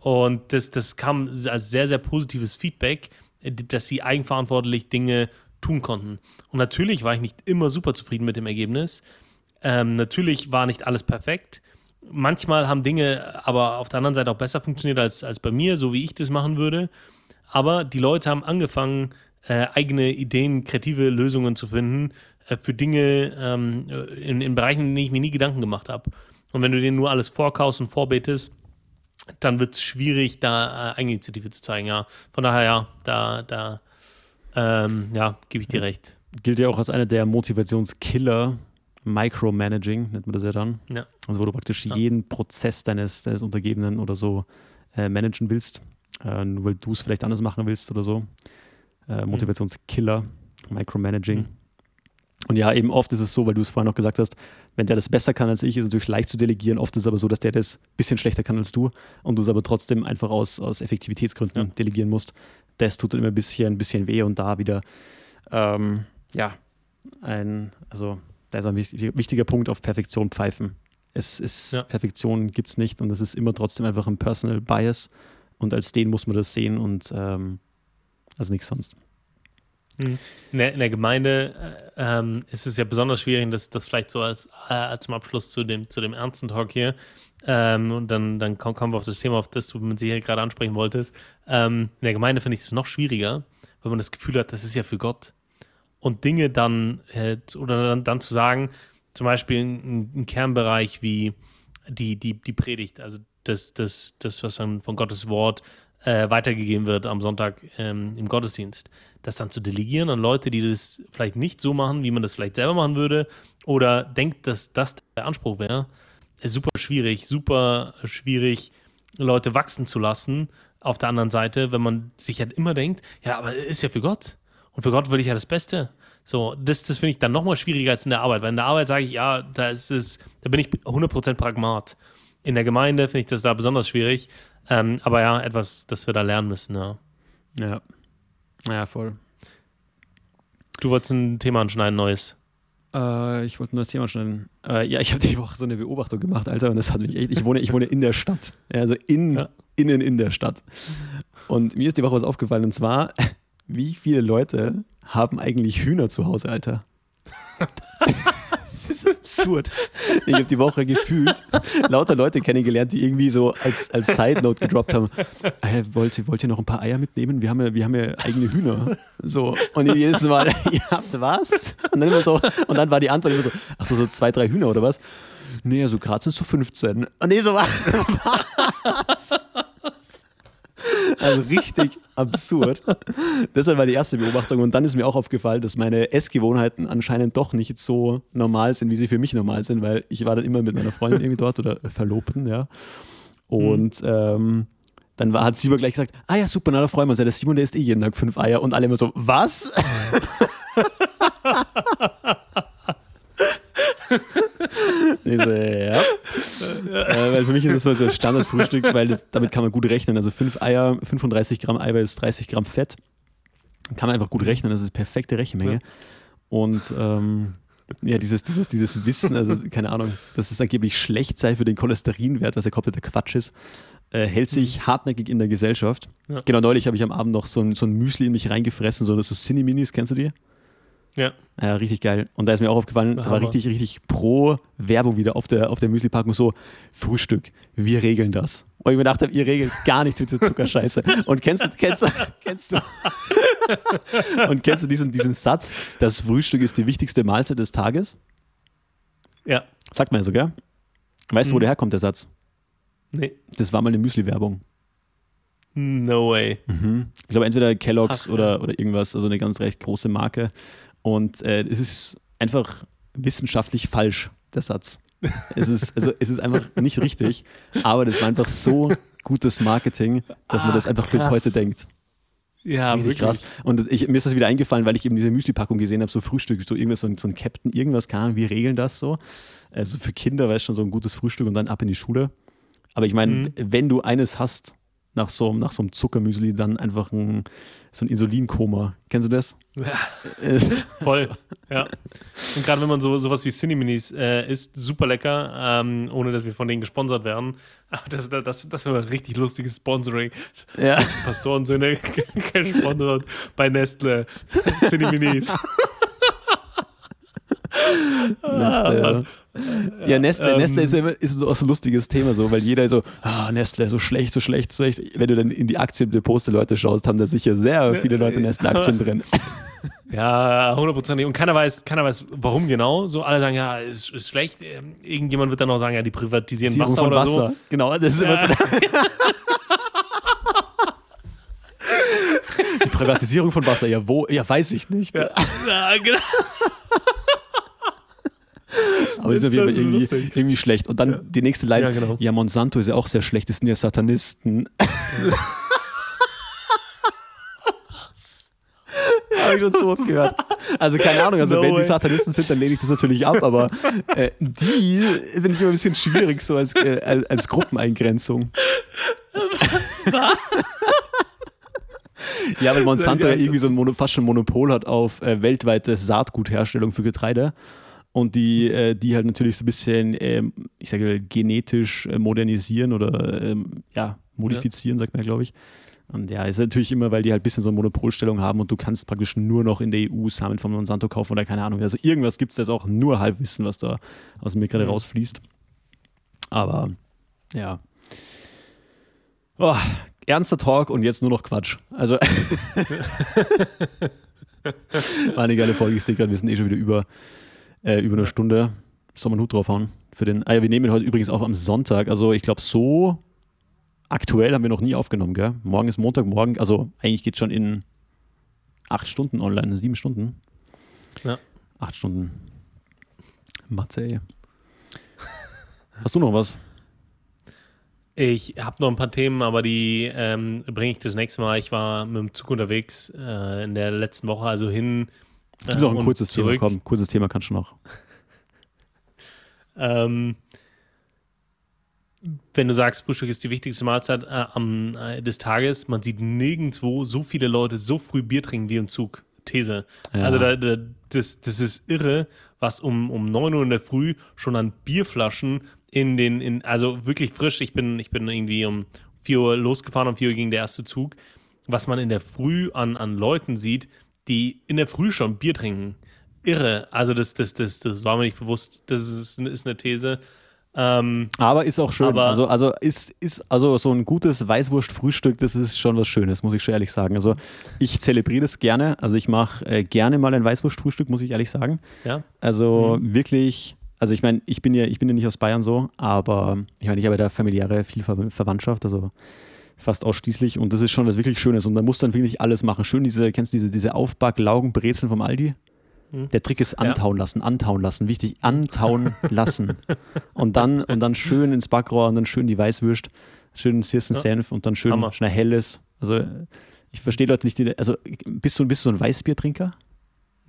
Und das, das kam als sehr, sehr positives Feedback, dass sie eigenverantwortlich Dinge tun konnten. Und natürlich war ich nicht immer super zufrieden mit dem Ergebnis. Ähm, natürlich war nicht alles perfekt. Manchmal haben Dinge aber auf der anderen Seite auch besser funktioniert als, als bei mir, so wie ich das machen würde. Aber die Leute haben angefangen, äh, eigene Ideen, kreative Lösungen zu finden äh, für Dinge ähm, in, in Bereichen, in denen ich mir nie Gedanken gemacht habe. Und wenn du denen nur alles vorkaust und vorbetest, dann wird es schwierig, da äh, Eigeninitiative zu zeigen. Ja, von daher, ja, da, da ähm, ja, gebe ich dir recht. Gilt ja auch als einer der Motivationskiller. Micromanaging nennt man das ja dann. Ja. Also wo du praktisch ja. jeden Prozess deines, deines Untergebenen oder so äh, managen willst, äh, nur weil du es vielleicht anders machen willst oder so. Äh, mhm. Motivationskiller, Micromanaging. Mhm. Und ja, eben oft ist es so, weil du es vorhin noch gesagt hast, wenn der das besser kann als ich, ist es natürlich leicht zu delegieren. Oft ist es aber so, dass der das ein bisschen schlechter kann als du und du es aber trotzdem einfach aus, aus Effektivitätsgründen ja. delegieren musst. Das tut dann immer ein bisschen, ein bisschen weh und da wieder, ähm, ja, ein, also da ist ein wichtiger Punkt auf Perfektion pfeifen. Es ist, ja. Perfektion gibt es nicht und es ist immer trotzdem einfach ein Personal Bias und als den muss man das sehen und ähm, also nichts sonst. Hm. In der, in der Gemeinde äh, ähm, ist es ja besonders schwierig, das, das vielleicht so als äh, zum Abschluss zu dem, zu dem ernsten Talk hier. Ähm, und dann, dann kommen wir auf das Thema, auf das du mit Sicherheit gerade ansprechen wolltest. Ähm, in der Gemeinde finde ich es noch schwieriger, weil man das Gefühl hat, das ist ja für Gott. Und Dinge dann, äh, oder dann, dann, zu sagen, zum Beispiel ein, Kernbereich wie die, die, die Predigt, also das, das, das, was dann von Gottes Wort äh, weitergegeben wird am Sonntag ähm, im Gottesdienst das dann zu delegieren an Leute, die das vielleicht nicht so machen, wie man das vielleicht selber machen würde, oder denkt, dass das der Anspruch wäre, ist super schwierig, super schwierig, Leute wachsen zu lassen. Auf der anderen Seite, wenn man sich halt immer denkt, ja, aber ist ja für Gott. Und für Gott will ich ja das Beste. So, das, das finde ich dann nochmal schwieriger als in der Arbeit. Weil in der Arbeit sage ich, ja, da ist es, da bin ich 100% Pragmat. In der Gemeinde finde ich das da besonders schwierig. Ähm, aber ja, etwas, das wir da lernen müssen, ja. Ja. Ja, voll. Du wolltest ein Thema anschneiden, neues. Äh, ich wollte ein neues Thema anschneiden. Äh, ja, ich habe die Woche so eine Beobachtung gemacht, Alter, und das hat mich echt. Ich wohne, ich wohne in der Stadt. Also in, ja. innen in der Stadt. Und mir ist die Woche was aufgefallen, und zwar, wie viele Leute haben eigentlich Hühner zu Hause, Alter? das ist absurd. Ich habe die Woche gefühlt lauter Leute kennengelernt, die irgendwie so als, als Side Note gedroppt haben. Äh, wollt, wollt ihr noch ein paar Eier mitnehmen? Wir haben ja, wir haben ja eigene Hühner. So. Und jedes Mal, ihr habt was? Und dann, immer so, und dann war die Antwort immer so, ach so, so zwei, drei Hühner oder was? Nee, also gerade sind es so 15. Und nee, so was? Also richtig absurd. Das war die erste Beobachtung. Und dann ist mir auch aufgefallen, dass meine Essgewohnheiten anscheinend doch nicht so normal sind, wie sie für mich normal sind, weil ich war dann immer mit meiner Freundin irgendwie dort oder Verlobten, ja. Und mhm. ähm, dann war, hat Simon gleich gesagt, ah ja, super, na, da freuen wir uns. Ja, der Simon, der isst eh jeden Tag fünf Eier. Und alle immer so, was? ich so, ja. äh, weil für mich ist das so ein Standardfrühstück, weil das, damit kann man gut rechnen. Also 5 Eier, 35 Gramm Eiweiß, 30 Gramm Fett. Kann man einfach gut rechnen. Das ist perfekte Rechenmenge. Ja. Und ähm, ja, dieses, dieses, dieses Wissen, also keine Ahnung, dass es angeblich schlecht sei für den Cholesterinwert, was ja kompletter Quatsch ist, äh, hält sich mhm. hartnäckig in der Gesellschaft. Ja. Genau, neulich habe ich am Abend noch so ein, so ein Müsli in mich reingefressen, so so Cine-Minis, kennst du die? Ja. Ja, richtig geil. Und da ist mir auch aufgefallen, da war richtig, richtig pro Werbung wieder auf der, auf der Müsli-Packung so: Frühstück, wir regeln das. Und ich mir gedacht habe, ihr regelt gar nichts mit der Zuckerscheiße. Und kennst du, kennst du, kennst du, und kennst du diesen, diesen Satz, das Frühstück ist die wichtigste Mahlzeit des Tages? Ja. Sagt man ja so, gell? Weißt mhm. du, wo der herkommt, der Satz? Nee. Das war mal eine Müsli-Werbung. No way. Mhm. Ich glaube, entweder Kellogg's Ach, oder, oder irgendwas, also eine ganz recht große Marke. Und äh, es ist einfach wissenschaftlich falsch, der Satz. Es ist, also, es ist einfach nicht richtig, aber das war einfach so gutes Marketing, dass man das einfach bis heute denkt. Ja, Richtig wirklich. krass. Und ich, mir ist das wieder eingefallen, weil ich eben diese Müsli-Packung gesehen habe, so Frühstück, so irgendwas, so ein, so ein Captain, irgendwas, keine Ahnung, wie regeln das so? Also für Kinder, weißt du schon, so ein gutes Frühstück und dann ab in die Schule. Aber ich meine, Mhm. wenn du eines hast, nach so, nach so einem Zuckermüsli, dann einfach ein, so ein Insulinkoma. Kennst du das? Ja, Äh, voll. ja. Und gerade wenn man so sowas wie Cineminis äh, isst, super lecker, ähm, ohne dass wir von denen gesponsert werden. Aber das, das, das wäre mal ein richtig lustiges Sponsoring. ja. Pastorensöhne gesponsert bei Nestle. Cineminis. Nestle, ja. ja, Nestle, ähm, Nestle ist, ja immer, ist so ein lustiges Thema, so, weil jeder so, ah, Nestle, so schlecht, so schlecht, so schlecht. Wenn du dann in die Aktiendepots der Leute schaust, haben da sicher sehr viele Leute Nestle-Aktien drin. Ja, hundertprozentig. Und keiner weiß, keiner weiß, warum genau. So alle sagen, ja, ist, ist schlecht. Ähm, Irgendjemand wird dann auch sagen, ja, die privatisieren Wasser von oder Wasser. so. Genau, das ist immer so. Die Privatisierung von Wasser, ja, wo? Ja, weiß ich nicht. Ja, genau. Aber ist Ist so irgendwie, irgendwie schlecht. Und dann die nächste Line, Ja, ja, genau. Monsanto ist ja auch sehr schlecht, das sind ja Satanisten. Habe ich schon so oft gehört. Also keine Ahnung, also No wenn way. die Satanisten sind, dann lehne ich das natürlich ab, aber äh, die finde ich immer ein bisschen schwierig so als, äh, als, als Gruppeneingrenzung. ja, weil Monsanto ja irgendwie so ein Mono, fast schon Monopol hat auf äh, weltweite Saatgutherstellung für Getreide. Und die, äh, die halt natürlich so ein bisschen, ähm, ich sage genetisch äh, modernisieren oder ähm, ja, modifizieren, sagt man, glaube ich. Und ja, ist natürlich immer, weil die halt ein bisschen so eine Monopolstellung haben und du kannst praktisch nur noch in der EU Samen von Monsanto kaufen oder keine Ahnung. Also irgendwas gibt es das auch nur Halbwissen, was da aus mir gerade Mhm. rausfließt. Aber ja. Oh, ernster Talk und jetzt nur noch Quatsch. Also war eine geile Folge. Ich sehe gerade, wir sind eh schon wieder über, äh, über eine Stunde. Soll man einen Hut draufhauen? Für den, ah ja, wir nehmen ihn heute übrigens auf am Sonntag. Also ich glaube, so aktuell haben wir noch nie aufgenommen, gell? Morgen ist Montagmorgen, also eigentlich geht schon in acht Stunden online, sieben Stunden. Ja. Acht Stunden. Matze, ey. Hast du noch was? Ich habe noch ein paar Themen, aber die ähm, bringe ich das nächste Mal. Ich war mit dem Zug unterwegs äh, in der letzten Woche, also hin. Es gibt noch ein kurzes Thema, zurück. komm, kurzes Thema kannst du noch. Ähm, wenn du sagst, Frühstück ist die wichtigste Mahlzeit äh, am, äh, des Tages, man sieht nirgendwo so viele Leute so früh Bier trinken wie im Zug. These. Ja. Also da, da, das, das ist irre, was um, um 9 Uhr in der Früh schon an Bierflaschen in den, in, also wirklich frisch. Ich bin, ich bin irgendwie um 4 Uhr losgefahren, um 4 Uhr ging der erste Zug. Was man in der Früh an, an Leuten sieht, die in der Früh schon Bier trinken. Irre. Also das, das, das, das war mir nicht bewusst. Das ist, ist eine These. Ähm, Aber ist auch schön. Also, also ist, ist also so ein gutes Weißwurst-Frühstück, das ist schon was Schönes, muss ich schon ehrlich sagen. Also ich zelebriere das gerne. Also ich mache äh, gerne mal ein Weißwurst-Frühstück, muss ich ehrlich sagen. ja. Also wirklich, also ich meine, ich bin ja, ich bin ja nicht aus Bayern so, aber ich meine, ich habe da familiäre viel Ver Verwandtschaft, also fast ausschließlich und das ist schon was wirklich Schönes und man muss dann wirklich alles machen. Schön diese, kennst du diese, diese Aufback-Laugenbrezeln vom Aldi? Mhm. Der Trick ist Ja. antauen lassen, antauen lassen, wichtig, antauen lassen. Und dann, und dann schön ins Backrohr und dann schön die Weißwürst, schön Sirsen Ja. Senf und dann schön Hammer. schnell helles. Also ich verstehe Leute nicht, die, also bist du, bist du ein Weißbiertrinker?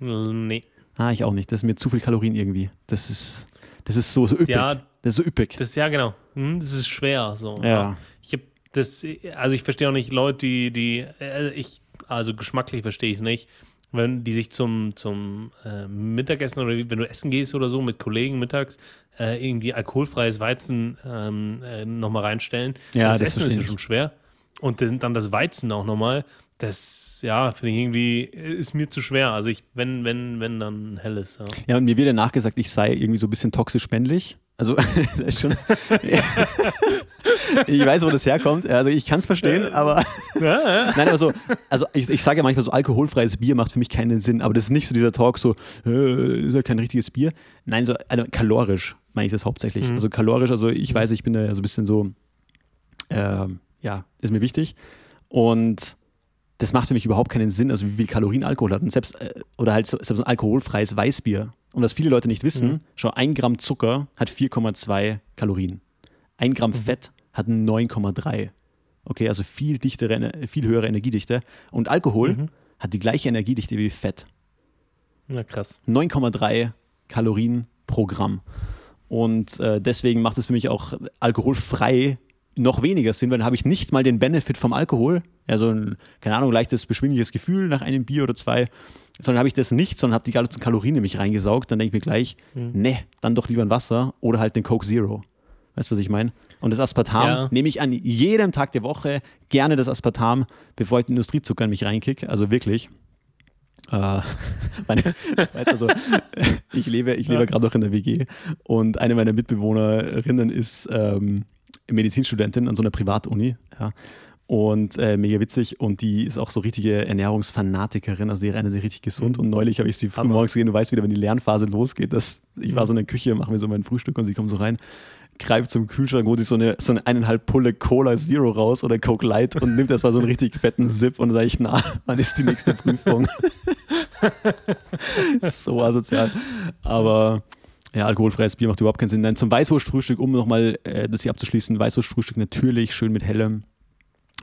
Nee. Ah, ich auch nicht. Das ist mir zu viel Kalorien irgendwie. Das ist, das ist so, so üppig. Ja, das ist so üppig. das ja genau. Hm, das ist schwer so. ja. Ich habe das, also ich verstehe auch nicht Leute, die, die, äh, ich, also geschmacklich verstehe ich es nicht, wenn die sich zum, zum äh, Mittagessen oder wenn du essen gehst oder so mit Kollegen mittags äh, irgendwie alkoholfreies Weizen ähm, äh, nochmal reinstellen. Ja, das, das Essen ist ja schon schwer. Und dann, dann das Weizen auch nochmal. Das, ja, finde ich irgendwie, äh, ist mir zu schwer. Also ich, wenn, wenn, wenn, dann helles. Ja. Ja, und mir wird ja nachgesagt, ich sei irgendwie so ein bisschen toxisch männlich. Also, schon. ich weiß, wo das herkommt. Also, ich kann es verstehen, aber. Nein, aber so, also ich, ich sage ja manchmal so, alkoholfreies Bier macht für mich keinen Sinn, aber das ist nicht so dieser Talk, so, äh, ist ja kein richtiges Bier. Nein, so also, kalorisch meine ich das hauptsächlich. Mhm. Also kalorisch, also ich weiß, ich bin da ja so ein bisschen so, ähm, ja, ist mir wichtig. Und das macht für mich überhaupt keinen Sinn, also wie viel Kalorien Alkohol hat. Und selbst, äh, oder halt so, selbst ein alkoholfreies Weißbier Und was viele Leute nicht wissen, mhm. schau, ein Gramm Zucker hat 4,2 Kalorien. Ein Gramm mhm. Fett hat 9,3. Okay, also viel dichtere, viel höhere Energiedichte. Und Alkohol mhm. hat die gleiche Energiedichte wie Fett. Na krass. 9,3 Kalorien pro Gramm. Und äh, deswegen macht es für mich auch alkoholfrei noch weniger Sinn, weil dann habe ich nicht mal den Benefit vom Alkohol, also ein, keine Ahnung, leichtes, beschwingliches Gefühl nach einem Bier oder zwei, sondern habe ich das nicht, sondern habe die ganzen Kalorien nämlich reingesaugt, dann denke ich mir gleich, mhm. ne, dann doch lieber ein Wasser oder halt den Coke Zero. Weißt du, was ich meine? Und das Aspartam ja. nehme ich an jedem Tag der Woche gerne das Aspartam, bevor ich den Industriezucker in mich reinkicke. Also wirklich. Äh, meine, weißt also, ich lebe, ich lebe ja. gerade noch in der WG und eine meiner Mitbewohnerinnen ist ähm, Medizinstudentin an so einer Privatuni. Ja. Und äh, mega witzig und die ist auch so richtige Ernährungsfanatikerin, also die ernährt sich richtig gesund. Mhm. Und neulich habe ich sie früh morgens gesehen, du weißt wieder, wenn die Lernphase losgeht, dass ich war so in der Küche, mache mir so mein Frühstück und sie kommt so rein, greift zum Kühlschrank, holt sich so eine, so eine eineinhalb Pulle Cola Zero raus oder Coke Light und nimmt erstmal so einen richtig fetten Sip und sage ich, na, wann ist die nächste Prüfung? so asozial. Aber ja, alkoholfreies Bier macht überhaupt keinen Sinn. Nein, zum Weißwurstfrühstück, um nochmal äh, das hier abzuschließen, Weißwurstfrühstück natürlich schön mit hellem.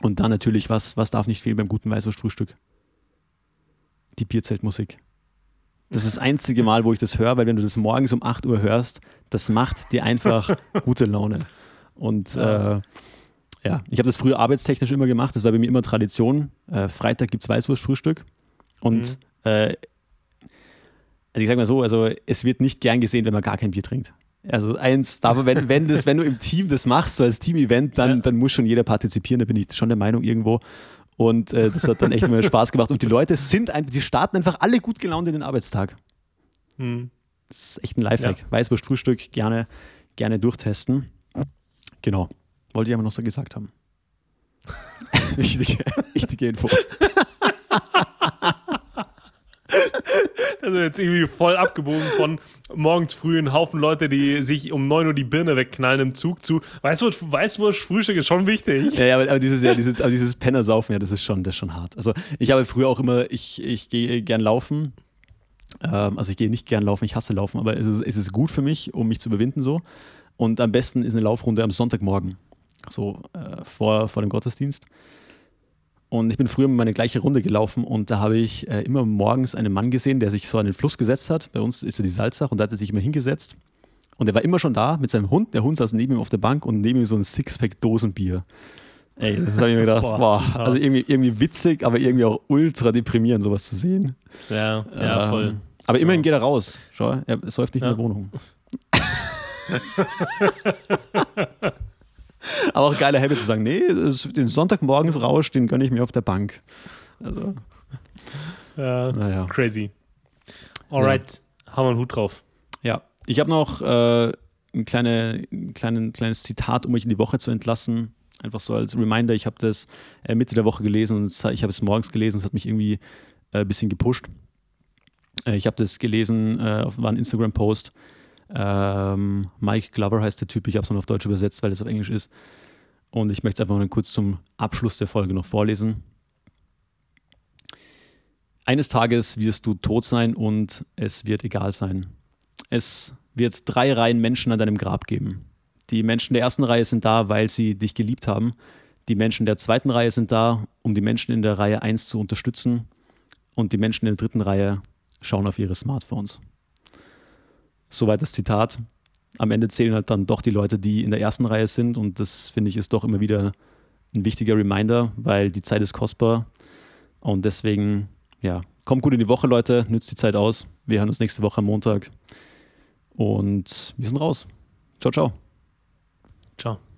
Und dann natürlich, was, was darf nicht fehlen beim guten Weißwurstfrühstück? Die Bierzeltmusik. Das ist das einzige Mal, wo ich das höre, weil wenn du das morgens um 8 Uhr hörst, das macht dir einfach gute Laune. Und ja, äh, ja. ich habe das früher arbeitstechnisch immer gemacht, das war bei mir immer Tradition. Äh, Freitag gibt es Weißwurstfrühstück. Und mhm. äh, also ich sage mal so, also es wird nicht gern gesehen, wenn man gar kein Bier trinkt. Also eins, darf, wenn, wenn, das, wenn du im Team das machst, so als Team-Event, dann, ja. dann muss schon jeder partizipieren, da bin ich schon der Meinung irgendwo. Und äh, das hat dann echt immer Spaß gemacht. Und die Leute sind einfach, die starten einfach alle gut gelaunt in den Arbeitstag. Hm. Das ist echt ein Lifehack. Ja. Weißwurst-Frühstück gerne, gerne durchtesten. Genau. Wollte ich aber noch so gesagt haben. wichtige, wichtige Info. Also jetzt irgendwie voll abgebogen von morgens früh ein Haufen Leute, die sich um 9 Uhr die Birne wegknallen im Zug zu. Weißt du, Frühstück ist schon wichtig. Ja, ja aber, aber dieses, ja, dieses, aber dieses Pennersaufen, ja, das ist schon, das ist schon hart. Also ich habe früher auch immer, ich, ich gehe gern laufen. Ähm, also ich gehe nicht gern laufen, ich hasse laufen, aber es ist, es ist gut für mich, um mich zu überwinden so. Und am besten ist eine Laufrunde am Sonntagmorgen, so äh, vor, vor dem Gottesdienst. Und ich bin früher meine gleiche Runde gelaufen und da habe ich äh, immer morgens einen Mann gesehen, der sich so an den Fluss gesetzt hat. Bei uns ist ja die Salzach und da hat er sich immer hingesetzt. Und er war immer schon da mit seinem Hund. Der Hund saß neben ihm auf der Bank und neben ihm so ein Sixpack Dosenbier. Ey, das habe ich mir gedacht, boah, boah, also irgendwie, irgendwie witzig, aber irgendwie auch ultra deprimierend, sowas zu sehen. Ja, ja, ähm, voll. Aber immerhin ja. geht er raus. Schau, er säuft nicht ja. in der Wohnung. Aber auch geiler Habit zu sagen, nee, den Sonntagmorgens Rausch, den gönne ich mir auf der Bank. Also. Ja, naja. crazy. Alright, ja. haben wir einen Hut drauf. Ja, ich habe noch äh, ein, kleine, ein kleine, kleines Zitat, um mich in die Woche zu entlassen. Einfach so als Reminder, ich habe das äh, Mitte der Woche gelesen und ich habe es morgens gelesen und es hat mich irgendwie äh, ein bisschen gepusht. Äh, ich habe das gelesen, äh, war ein Instagram-Post ähm, Mike Glover heißt der Typ, ich habe es nur auf Deutsch übersetzt, weil es auf Englisch ist. Und ich möchte es einfach mal kurz zum Abschluss der Folge noch vorlesen. Eines Tages wirst du tot sein und es wird egal sein. Es wird drei Reihen Menschen an deinem Grab geben. Die Menschen der ersten Reihe sind da, weil sie dich geliebt haben. Die Menschen der zweiten Reihe sind da, um die Menschen in der Reihe 1 zu unterstützen. Und die Menschen in der dritten Reihe schauen auf ihre Smartphones. Soweit das Zitat. Am Ende zählen halt dann doch die Leute, die in der ersten Reihe sind. Und das finde ich ist doch immer wieder ein wichtiger Reminder, weil die Zeit ist kostbar. Und deswegen, ja, kommt gut in die Woche, Leute. Nützt die Zeit aus. Wir hören uns nächste Woche am Montag. Und wir sind raus. Ciao, ciao. Ciao.